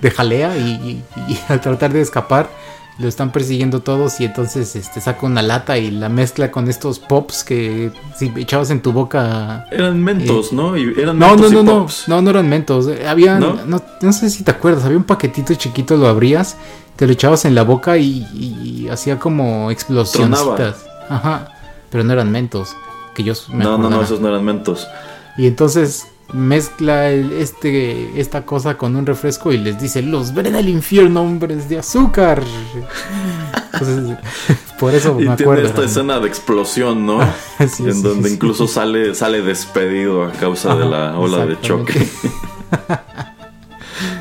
de jalea y, al tratar de escapar lo están persiguiendo todos y entonces este saca una lata y la mezcla con estos pops que si echabas en tu boca eran mentos, eh, ¿no? eran no, no, no, no, no, no eran mentos, había ¿No? ¿No? sé si te acuerdas, había un paquetito chiquito, lo abrías, te lo echabas en la boca y, hacía como explosiones. Ajá pero no eran mentos. Que yo no, no, no, esos no eran mentos. Y entonces mezcla este, esta cosa con un refresco y les dice, los veré del infierno, hombres de azúcar. Entonces, por eso me acuerdo. Tiene esta escena de explosión, ¿no? en donde incluso sale, sale despedido a causa de la ola de choque.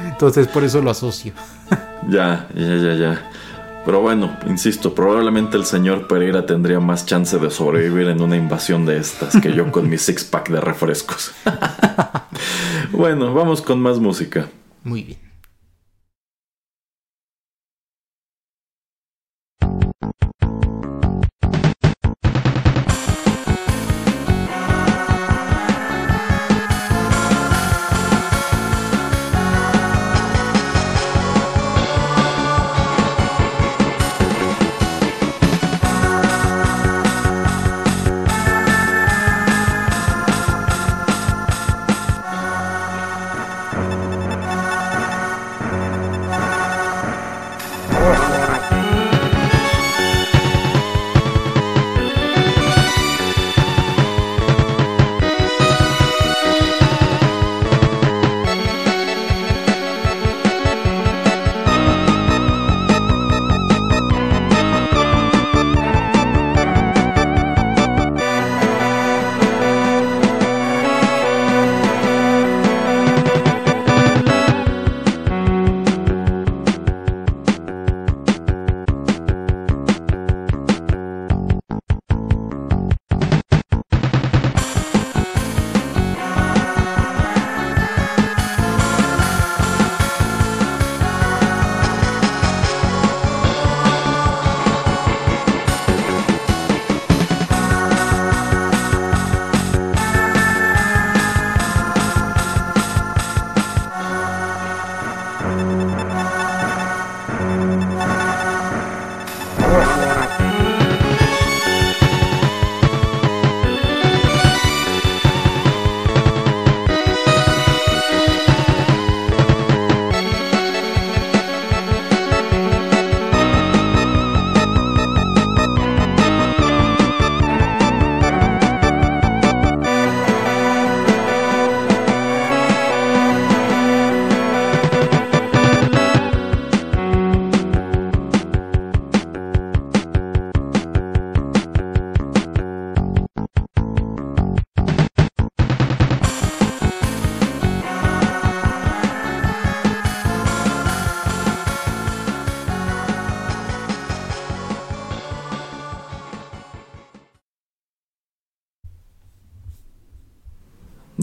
Entonces, por eso lo asocio. ya, ya, ya, ya. Pero bueno, insisto, probablemente el señor Pereira tendría más chance de sobrevivir en una invasión de estas que yo con mi six pack de refrescos. bueno, vamos con más música. Muy bien.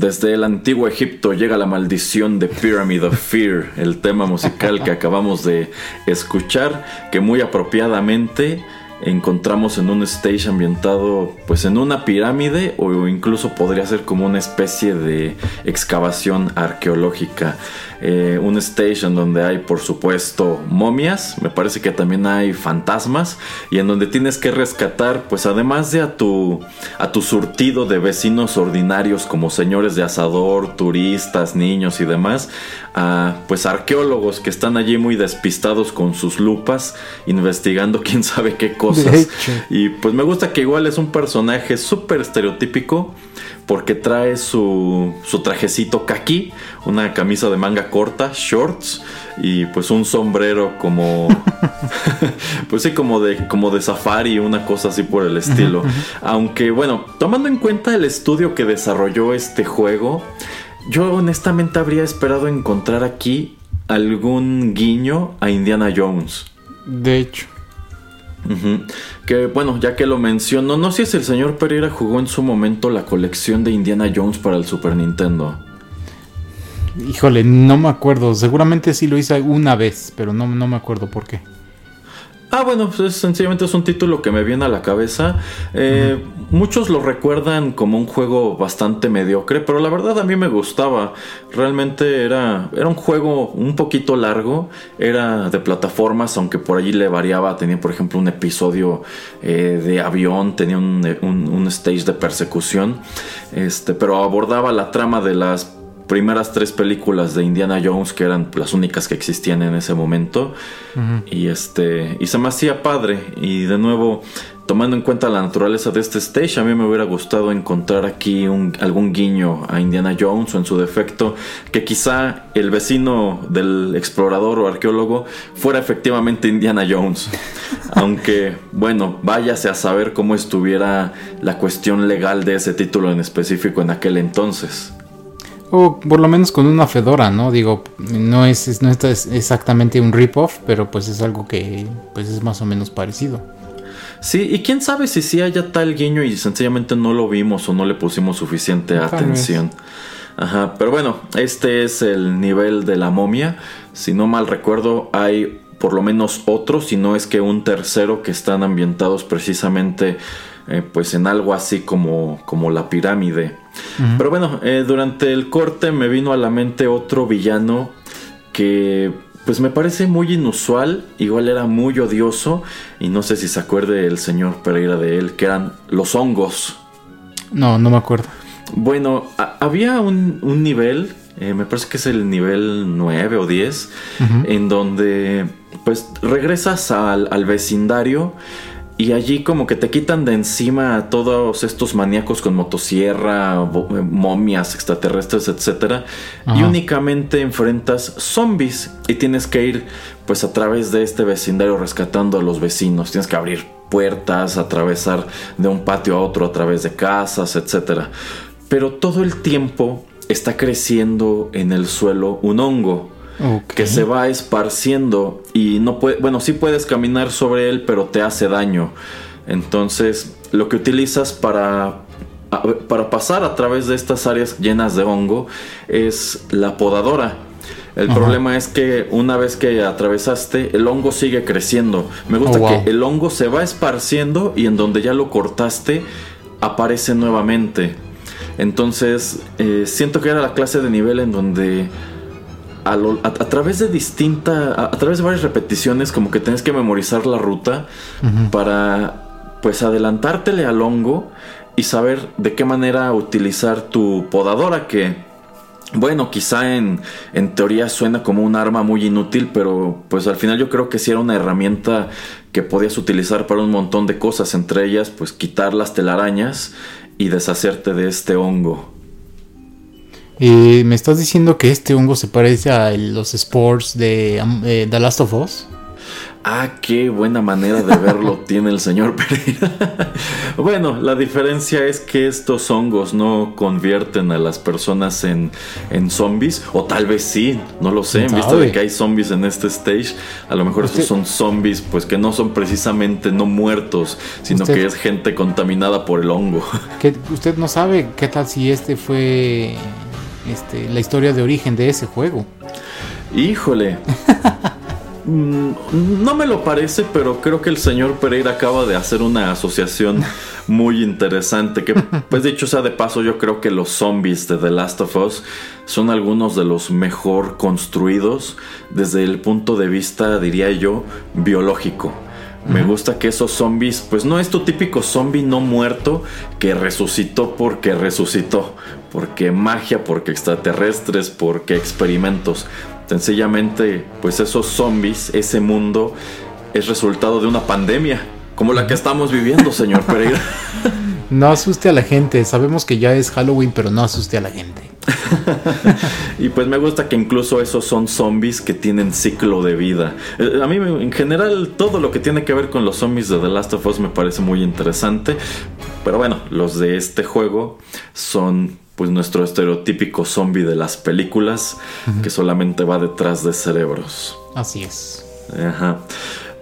Desde el antiguo Egipto llega la maldición de Pyramid of Fear, el tema musical que acabamos de escuchar, que muy apropiadamente encontramos en un stage ambientado pues en una pirámide o incluso podría ser como una especie de excavación arqueológica. Eh, un stage en donde hay por supuesto momias, me parece que también hay fantasmas. Y en donde tienes que rescatar pues además de a tu, a tu surtido de vecinos ordinarios como señores de asador, turistas, niños y demás, a pues arqueólogos que están allí muy despistados con sus lupas investigando quién sabe qué cosas. Y pues me gusta que igual es un personaje súper estereotípico porque trae su, su trajecito kaki, una camisa de manga corta, shorts y pues un sombrero como pues sí como de como de safari, una cosa así por el estilo. Aunque bueno, tomando en cuenta el estudio que desarrolló este juego, yo honestamente habría esperado encontrar aquí algún guiño a Indiana Jones. De hecho. Que bueno, ya que lo menciono, no sé si el señor Pereira jugó en su momento la colección de Indiana Jones para el Super Nintendo. Híjole, no me acuerdo. Seguramente sí lo hice una vez, pero no, no me acuerdo por qué. Ah, bueno, pues sencillamente es un título que me viene a la cabeza. Eh, muchos lo recuerdan como un juego bastante mediocre, pero la verdad a mí me gustaba. Realmente era, era un juego un poquito largo, era de plataformas, aunque por allí le variaba. Tenía, por ejemplo, un episodio eh, de avión, tenía un, un, stage de persecución, este, pero abordaba la trama de las primeras tres películas de Indiana Jones que eran las únicas que existían en ese momento. Y este y se me hacía padre. Y de nuevo tomando en cuenta la naturaleza de este stage a mí me hubiera gustado encontrar aquí un, algún guiño a Indiana Jones o en su defecto que quizá el vecino del explorador o arqueólogo fuera efectivamente Indiana Jones. Aunque bueno váyase a saber cómo estuviera la cuestión legal de ese título en específico en aquel entonces o por lo menos con una fedora, ¿no? Digo, no es, no es exactamente un rip-off, pero pues es algo que pues es más o menos parecido. Sí, y quién sabe si sí haya tal guiño y sencillamente no lo vimos o no le pusimos suficiente atención. Ajá, pero bueno, este es el nivel de la momia. Si no mal recuerdo, hay por lo menos otro, si no es que un tercero que están ambientados precisamente eh, pues en algo así como, como la pirámide. Pero bueno, eh, durante el corte me vino a la mente otro villano que pues me parece muy inusual, igual era muy odioso y no sé si se acuerde el señor Pereira de él, que eran los hongos. No, no me acuerdo. Bueno, había un, nivel, eh, me parece que es el nivel 9 o 10, en donde pues regresas al, al vecindario y allí como que te quitan de encima a todos estos maníacos con motosierra, eh, momias extraterrestres, etc. Y únicamente enfrentas zombies y tienes que ir pues a través de este vecindario rescatando a los vecinos. Tienes que abrir puertas, atravesar de un patio a otro a través de casas, etc. Pero todo el tiempo está creciendo en el suelo un hongo que se va esparciendo y no puede, bueno, sí puedes caminar sobre él, pero te hace daño. Entonces, lo que utilizas para para pasar a través de estas áreas llenas de hongo es la podadora. El problema es que una vez que atravesaste, el hongo sigue creciendo. Me gusta oh, que el hongo se va esparciendo y en donde ya lo cortaste, aparece nuevamente. Entonces, eh, siento que era la clase de nivel en donde a, través de distinta, a, través de varias repeticiones, como que tienes que memorizar la ruta para, pues, adelantártele al hongo y saber de qué manera utilizar tu podadora que bueno, quizá en, en, teoría suena como un arma muy inútil, pero pues al final yo creo que sí era una herramienta que podías utilizar para un montón de cosas, entre ellas pues quitar las telarañas y deshacerte de este hongo. Eh, ¿Me estás diciendo que este hongo se parece a los sports de eh, The Last of Us? Ah, qué buena manera de verlo tiene el señor Pereira. bueno, la diferencia es que estos hongos no convierten a las personas en, en zombies, o tal vez sí, no lo sé, en vista de que hay zombies en este stage, a lo mejor estos son zombies, pues que no son precisamente no muertos, sino que es gente contaminada por el hongo. Que usted no sabe qué tal si este fue este, la historia de origen de ese juego. Híjole. Mm, no me lo parece, pero creo que el señor Pereira acaba de hacer una asociación muy interesante. Que, pues dicho sea de paso, yo creo que los zombies de The Last of Us son algunos de los mejor construidos desde el punto de vista, diría yo, biológico. Me gusta que esos zombies, pues no es tu típico zombie no muerto que resucitó porque resucitó, porque magia, porque extraterrestres, porque experimentos. Sencillamente, pues esos zombies, ese mundo, es resultado de una pandemia, como la que estamos viviendo, señor Pereira. No asuste a la gente, sabemos que ya es Halloween, pero no asuste a la gente. y pues me gusta que incluso esos son zombies que tienen ciclo de vida. Eh, a mí en general todo lo que tiene que ver con los zombies de The Last of Us me parece muy interesante. Pero bueno, los de este juego son pues nuestro estereotípico zombie de las películas que solamente va detrás de cerebros. Así es. Ajá.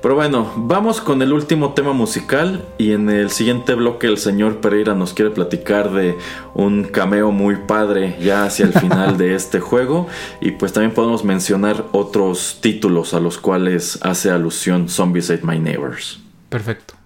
Pero bueno, vamos con el último tema musical y en el siguiente bloque el señor Pereira nos quiere platicar de un cameo muy padre ya hacia el final de este juego y pues también podemos mencionar otros títulos a los cuales hace alusión Zombies Ate My Neighbors. Perfecto.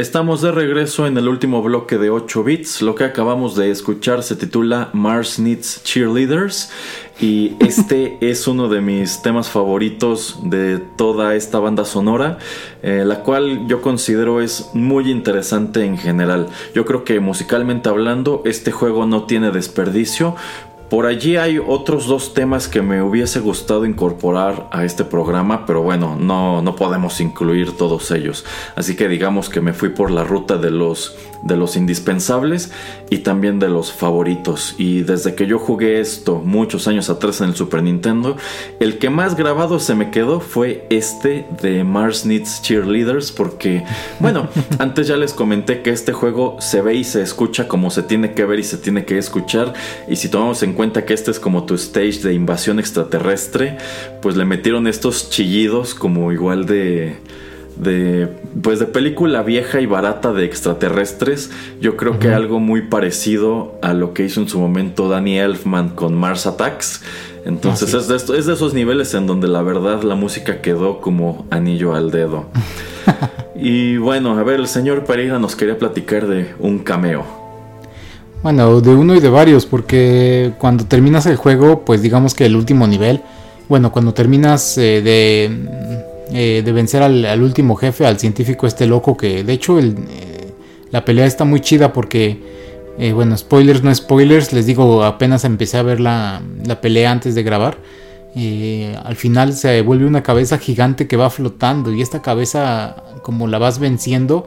Estamos de regreso en el último bloque de 8 bits. Lo que acabamos de escuchar se titula Mars Needs Cheerleaders y este es uno de mis temas favoritos de toda esta banda sonora, eh, la cual yo considero es muy interesante en general. Yo creo que musicalmente hablando este juego no tiene desperdicio por allí hay otros dos temas que me hubiese gustado incorporar a este programa, pero bueno, no, no podemos incluir todos ellos. Así que digamos que me fui por la ruta de los, de los indispensables y también de los favoritos. Y desde que yo jugué esto muchos años atrás en el Super Nintendo, el que más grabado se me quedó fue este de Mars Needs Cheerleaders, porque, bueno, antes ya les comenté que este juego se ve y se escucha como se tiene que ver y se tiene que escuchar. Y si tomamos en cuenta que este es como tu stage de invasión extraterrestre, pues le metieron estos chillidos como igual de de pues de película vieja y barata de extraterrestres, yo creo que algo muy parecido a lo que hizo en su momento Danny Elfman con Mars Attacks. Entonces es, de es de esos niveles en donde la verdad la música quedó como anillo al dedo. y bueno, a ver, el señor Pereira nos quería platicar de un cameo. Bueno, de uno y de varios, porque cuando terminas el juego, pues digamos que el último nivel, bueno, cuando terminas eh, de, eh, de, vencer al, último jefe, al científico este loco, que de hecho eh, la pelea está muy chida porque, bueno, spoilers, no spoilers, les digo, apenas empecé a ver la, la pelea antes de grabar. al final se vuelve una cabeza gigante que va flotando y esta cabeza como la vas venciendo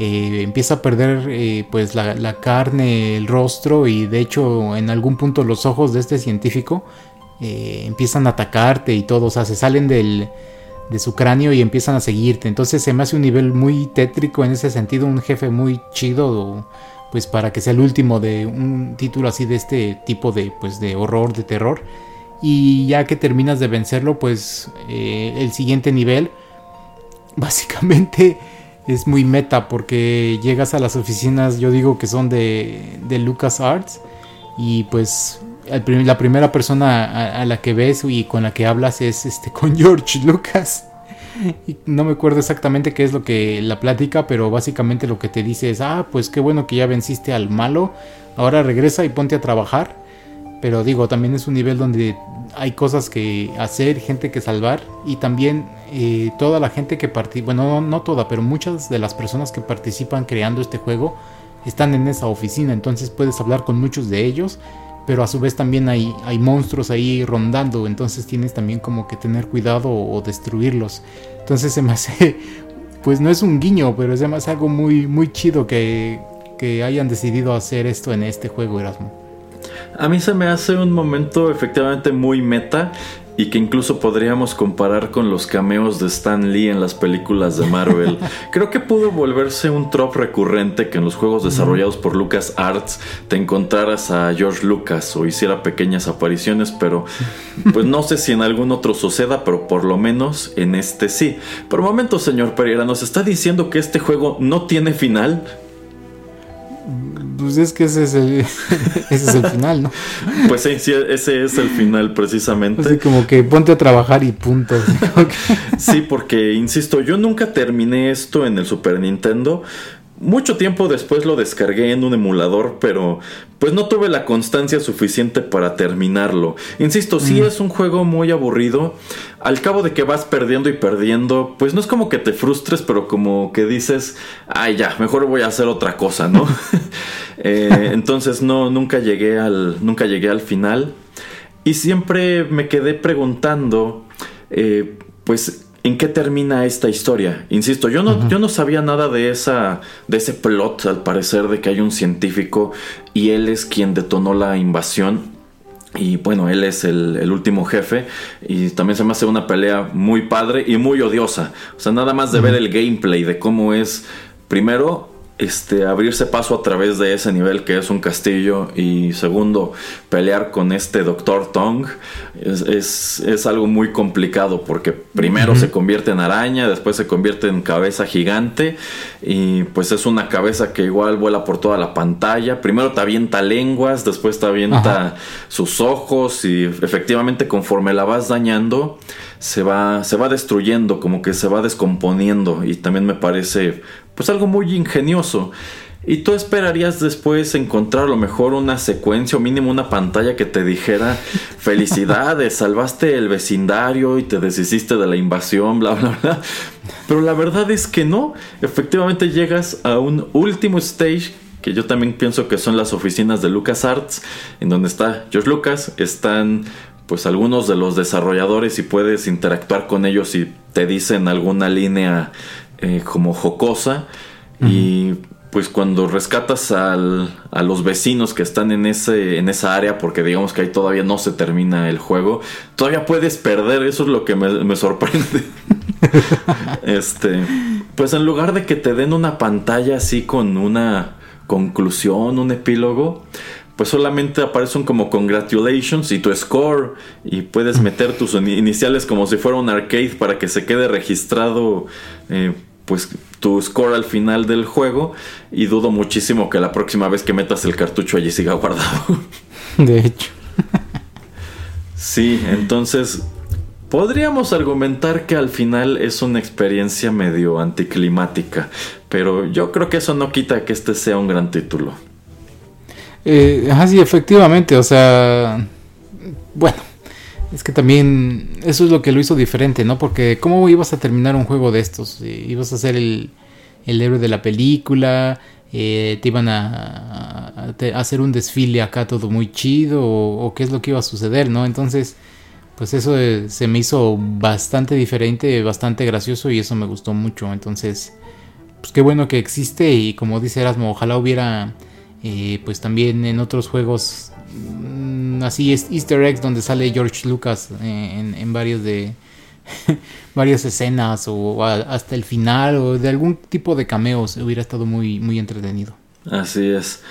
eh, empieza a perder eh, pues la, carne, el rostro y de hecho en algún punto los ojos de este científico eh, empiezan a atacarte y todo, o sea, se salen del, de su cráneo y empiezan a seguirte. Entonces se me hace un nivel muy tétrico en ese sentido, un jefe muy chido, pues para que sea el último de un título así de este tipo de, pues, de horror, de terror. Y ya que terminas de vencerlo, pues el siguiente nivel, básicamente es muy meta porque llegas a las oficinas, yo digo que son de, de Lucas Arts y pues la primera persona a, la que ves y con la que hablas es este con George Lucas. Y no me acuerdo exactamente qué es lo que la plática, pero básicamente lo que te dice es, ah, pues qué bueno que ya venciste al malo, ahora regresa y ponte a trabajar. Pero digo, también es un nivel donde hay cosas que hacer, gente que salvar y también eh, toda la gente que participa, bueno, no, toda, pero muchas de las personas que participan creando este juego están en esa oficina, entonces puedes hablar con muchos de ellos, pero a su vez también hay, hay monstruos ahí rondando, entonces tienes también como que tener cuidado o, destruirlos. Entonces se me hace, pues no es un guiño, pero es además algo muy, muy chido que, que hayan decidido hacer esto en este juego, Erasmo. A mí se me hace un momento efectivamente muy meta y que incluso podríamos comparar con los cameos de Stan Lee en las películas de Marvel. Creo que pudo volverse un trop recurrente que en los juegos desarrollados por Lucas Arts te encontraras a George Lucas o hiciera pequeñas apariciones, pero pues no sé si en algún otro suceda, pero por lo menos en este sí. Por momento, señor Pereira, nos está diciendo que este juego no tiene final. Pues es que ese es el, ese es el final, ¿no? Pues sí, ese es el final precisamente. Así como que ponte a trabajar y punto. Sí, porque, insisto, yo nunca terminé esto en el Super Nintendo. Mucho tiempo después lo descargué en un emulador, pero pues no tuve la constancia suficiente para terminarlo. Insisto, sí mm. es un juego muy aburrido. Al cabo de que vas perdiendo y perdiendo, pues no es como que te frustres, pero como que dices, ay ya, mejor voy a hacer otra cosa, ¿no? Eh, entonces no, nunca llegué al, nunca llegué al final. Y siempre me quedé preguntando, eh, pues ¿En qué termina esta historia? Insisto, yo no, yo no sabía nada de, esa, de ese plot, al parecer, de que hay un científico y él es quien detonó la invasión. Y bueno, él es el, el, último jefe. Y también se me hace una pelea muy padre y muy odiosa. O sea, nada más de ver el gameplay, de cómo es, primero, este, abrirse paso a través de ese nivel que es un castillo y segundo, pelear con este Doctor Tong es, es, algo muy complicado porque primero se convierte en araña, después se convierte en cabeza gigante y pues es una cabeza que igual vuela por toda la pantalla, primero te avienta lenguas, después te avienta sus ojos y efectivamente conforme la vas dañando se va, se va destruyendo, como que se va descomponiendo y también me parece pues algo muy ingenioso. Y tú esperarías después encontrar a lo mejor una secuencia o mínimo una pantalla que te dijera felicidades, salvaste el vecindario y te deshiciste de la invasión, bla, bla, bla. Pero la verdad es que no. Efectivamente llegas a un último stage que yo también pienso que son las oficinas de LucasArts, en donde está George Lucas, están pues algunos de los desarrolladores y puedes interactuar con ellos y te dicen alguna línea eh, como jocosa. Y pues cuando rescatas a los vecinos que están en, ese, en esa área, porque digamos que ahí todavía no se termina el juego, todavía puedes perder, eso es lo que me, sorprende. este, pues en lugar de que te den una pantalla así con una conclusión, un epílogo, pues solamente aparecen como congratulations y tu score y puedes meter tus iniciales como si fuera un arcade para que se quede registrado eh, pues tu score al final del juego y dudo muchísimo que la próxima vez que metas el cartucho allí siga guardado. De hecho. sí, entonces podríamos argumentar que al final es una experiencia medio anticlimática, pero yo creo que eso no quita que este sea un gran título. Eh, sí, efectivamente, o sea, bueno, es que también eso es lo que lo hizo diferente, ¿no? Porque ¿cómo ibas a terminar un juego de estos? Eh, ibas a ser el, el héroe de la película, eh, te iban a, hacer un desfile acá todo muy chido, o, qué es lo que iba a suceder, ¿no? Entonces, pues eso eh, se me hizo bastante diferente, bastante gracioso y eso me gustó mucho. Entonces, pues qué bueno que existe y como dice Erasmo, ojalá hubiera pues también en otros juegos Mm, así es Easter eggs donde sale George Lucas en, en varios de varias escenas o hasta el final o de algún tipo de cameos hubiera estado muy muy entretenido. Así es.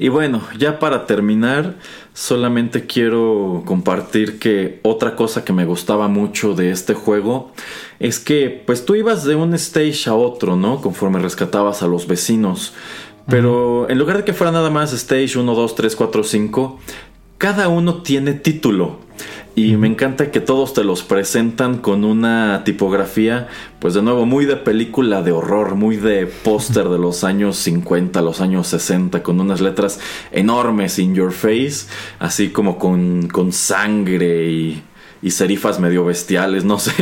Y bueno, ya para terminar, solamente quiero compartir que otra cosa que me gustaba mucho de este juego es que pues tú ibas de un stage a otro, ¿no? Conforme rescatabas a los vecinos. Pero en lugar de que fuera nada más Stage 1, 2, 3, 4, 5, cada uno tiene título. Y me encanta que todos te los presentan con una tipografía, pues de nuevo, muy de película de horror, muy de póster de los años 50, los años 60, con unas letras enormes in your face, así como con, con sangre y, y serifas medio bestiales, no sé.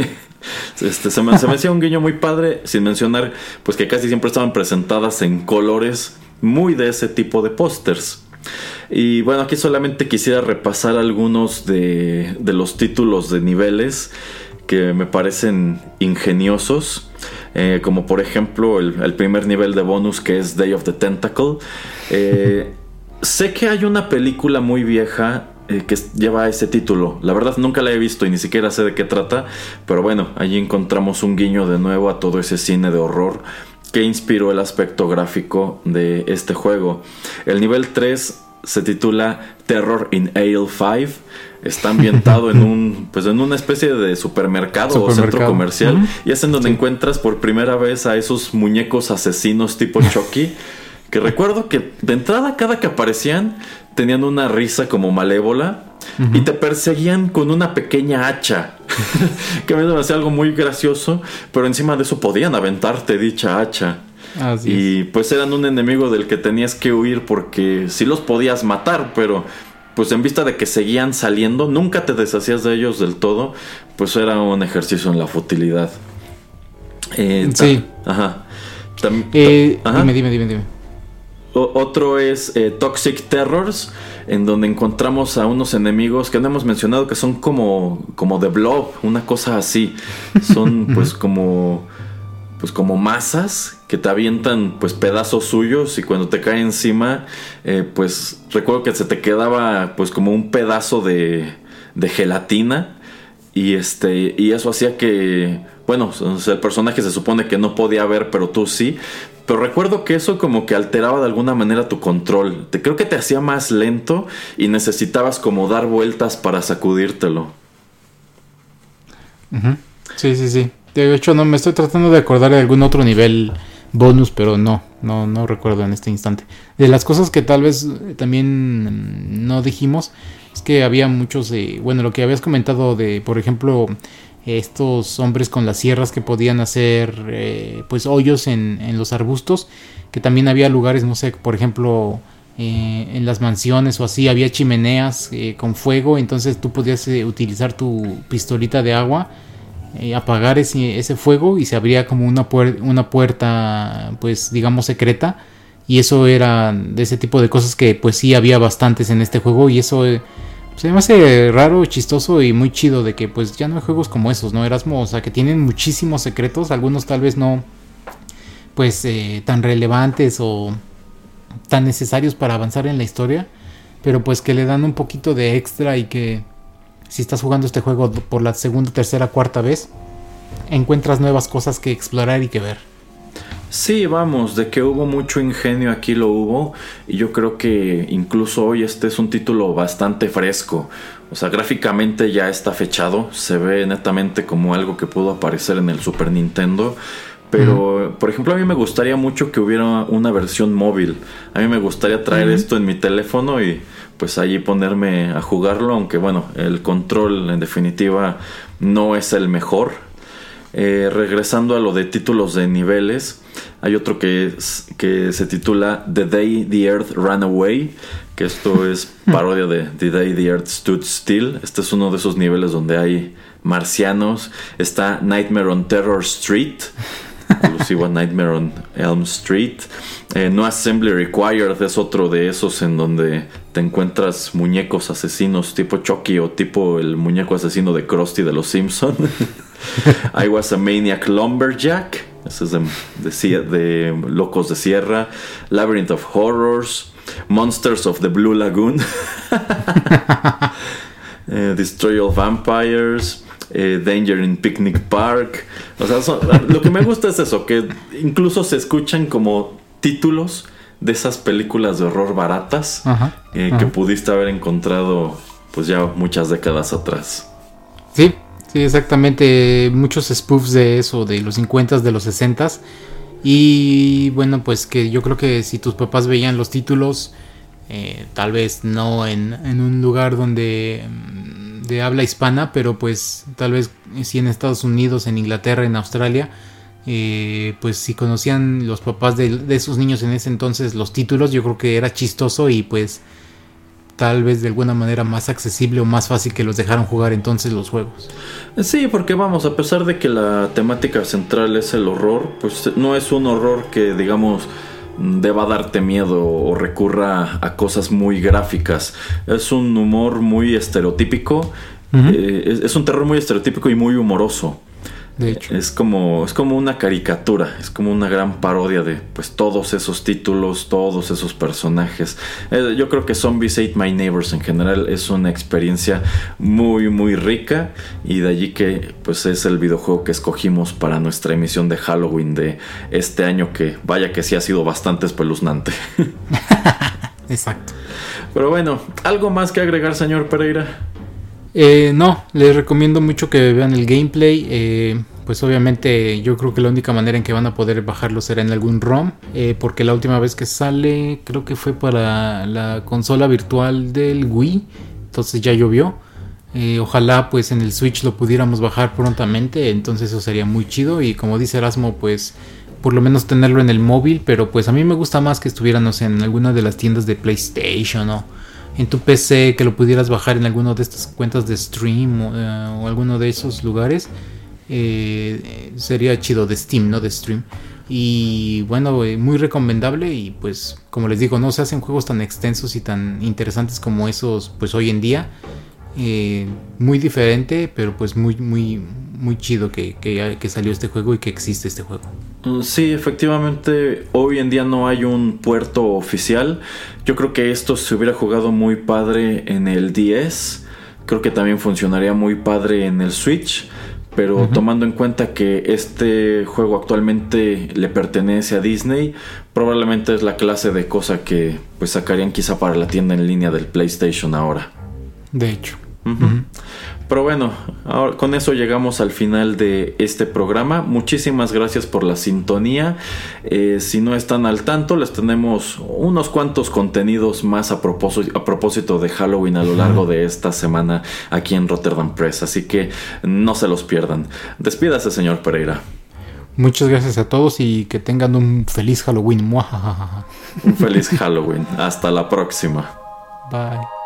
Este, se, me, hacía un guiño muy padre, sin mencionar pues que casi siempre estaban presentadas en colores muy de ese tipo de pósters. Y bueno, aquí solamente quisiera repasar algunos de, los títulos de niveles que me parecen ingeniosos. Eh, como por ejemplo el, primer nivel de bonus que es Day of the Tentacle. Eh, sé que hay una película muy vieja eh, que lleva ese título. La verdad nunca la he visto y ni siquiera sé de qué trata, pero bueno, allí encontramos un guiño de nuevo a todo ese cine de horror que inspiró el aspecto gráfico de este juego. El nivel 3 se titula Terror in Ale 5. Está ambientado en un pues en una especie de supermercado, o centro comercial y es en donde encuentras por primera vez a esos muñecos asesinos tipo Chucky. que recuerdo que de entrada cada que aparecían tenían una risa como malévola y te perseguían con una pequeña hacha. que me parecía algo muy gracioso, pero encima de eso podían aventarte dicha hacha. y pues eran un enemigo del que tenías que huir porque sí los podías matar, pero pues en vista de que seguían saliendo, nunca te deshacías de ellos del todo, pues era un ejercicio en la futilidad. Eh, sí. Ajá. Eh, dime, dime, dime, dime. Otro es eh, Toxic Terrors, en donde encontramos a unos enemigos que no hemos mencionado que son como, como de blob, una cosa así. Son pues como pues como masas que te avientan pues pedazos suyos y cuando te cae encima eh, pues recuerdo que se te quedaba pues como un pedazo de, de gelatina y este y eso hacía que bueno el personaje se supone que no podía ver pero tú sí pero recuerdo que eso como que alteraba de alguna manera tu control. Te, creo que te hacía más lento y necesitabas como dar vueltas para sacudírtelo. Sí, sí, sí. De hecho, no me estoy tratando de acordar de algún otro nivel bonus, pero no, no, no recuerdo en este instante. De las cosas que tal vez también no dijimos, es que había muchos, bueno, lo que habías comentado de, por ejemplo, estos hombres con las sierras que podían hacer eh, pues hoyos en, en, los arbustos, que también había lugares, no sé, por ejemplo, eh, en las mansiones o así, había chimeneas eh, con fuego, entonces tú podías utilizar tu pistolita de agua, apagar ese, ese, fuego y se abría como una, una puerta, pues digamos, secreta. Y eso era de ese tipo de cosas que pues sí había bastantes en este juego y eso se me hace raro, chistoso y muy chido de que pues ya no hay juegos como esos, ¿no? Erasmo, o sea, que tienen muchísimos secretos, algunos tal vez no pues eh, tan relevantes o tan necesarios para avanzar en la historia, pero pues que le dan un poquito de extra y que si estás jugando este juego por la segunda, tercera, cuarta vez, encuentras nuevas cosas que explorar y que ver. Sí, vamos, de que hubo mucho ingenio aquí lo hubo y yo creo que incluso hoy este es un título bastante fresco. O sea, gráficamente ya está fechado, se ve netamente como algo que pudo aparecer en el Super Nintendo. Pero, por ejemplo, a mí me gustaría mucho que hubiera una versión móvil. A mí me gustaría traer esto en mi teléfono y pues allí ponerme a jugarlo, aunque bueno, el control en definitiva no es el mejor. Eh, regresando a lo de títulos de niveles, hay otro que, que se titula The Day the Earth Ran Away, que esto es parodia de The Day the Earth Stood Still. Este es uno de esos niveles donde hay marcianos. Está Nightmare on Terror Street, alusivo a Nightmare on Elm Street. Eh, no Assembly Required es otro de esos en donde te encuentras muñecos asesinos tipo Chucky o tipo el muñeco asesino de Krusty de los Simpsons. I Was a Maniac Lumberjack. Ese es de, Locos de Sierra. Labyrinth of Horrors. Monsters of the Blue Lagoon. Eh, Destroy All Vampires. Eh, Danger in Picnic Park. O sea, lo que me gusta es eso, que incluso se escuchan como títulos de esas películas de horror baratas eh, que pudiste haber encontrado pues ya muchas décadas atrás. Sí, Sí, exactamente. Muchos spoofs de eso, de los 50s, de los 60s. Y bueno, pues que yo creo que si tus papás veían los títulos, eh, tal vez no en, un lugar donde mm, de habla hispana, pero pues tal vez si en Estados Unidos, en Inglaterra, en Australia, eh, pues si conocían los papás de, de, esos niños en ese entonces los títulos, yo creo que era chistoso y pues tal vez de alguna manera más accesible o más fácil que los dejaron jugar entonces los juegos. Sí, porque vamos, a pesar de que la temática central es el horror, pues no es un horror que digamos deba darte miedo o recurra a cosas muy gráficas. Es un humor muy estereotípico, eh, es un terror muy estereotípico y muy humoroso. De hecho. Es como, es como una caricatura, es como una gran parodia de pues todos esos títulos, todos esos personajes. Eh, yo creo que Zombies Ate My Neighbors en general es una experiencia muy muy rica y de allí que pues es el videojuego que escogimos para nuestra emisión de Halloween de este año que vaya que sí ha sido bastante espeluznante. Exacto. Pero bueno, ¿algo más que agregar, señor Pereira? Eh, no, les recomiendo mucho que vean el gameplay. Eh, pues obviamente yo creo que la única manera en que van a poder bajarlo será en algún ROM. Eh, porque la última vez que sale creo que fue para la consola virtual del Wii. Entonces ya llovió. ojalá pues en el Switch lo pudiéramos bajar prontamente. Entonces eso sería muy chido. Y como dice Erasmo pues por lo menos tenerlo en el móvil. Pero pues a mí me gusta más que estuviéramos en alguna de las tiendas de PlayStation o en tu PC, que lo pudieras bajar en alguna de estas cuentas de stream o, eh, alguno de esos lugares. Eh, sería chido de Steam, no de stream. Y bueno, eh, muy recomendable y pues como les digo, no se hacen juegos tan extensos y tan interesantes como esos pues hoy en día. Muy diferente, pero pues muy, muy, muy chido que, que salió este juego y que existe este juego. Mm, sí, efectivamente, hoy en día no hay un puerto oficial. Yo creo que esto se hubiera jugado muy padre en el 10. Creo que también funcionaría muy padre en el Switch. Pero tomando en cuenta que este juego actualmente le pertenece a Disney, probablemente es la clase de cosa que pues sacarían quizá para la tienda en línea del PlayStation ahora. De hecho. Pero bueno, con eso llegamos al final de este programa. Muchísimas gracias por la sintonía. Eh, si no están al tanto, les tenemos unos cuantos contenidos más a propósito, a propósito de Halloween a lo largo de esta semana aquí en Rotterdam Press. Así que no se los pierdan. Despídase, señor Pereira. Muchas gracias a todos y que tengan un feliz Halloween. un feliz Halloween. Hasta la próxima. Bye.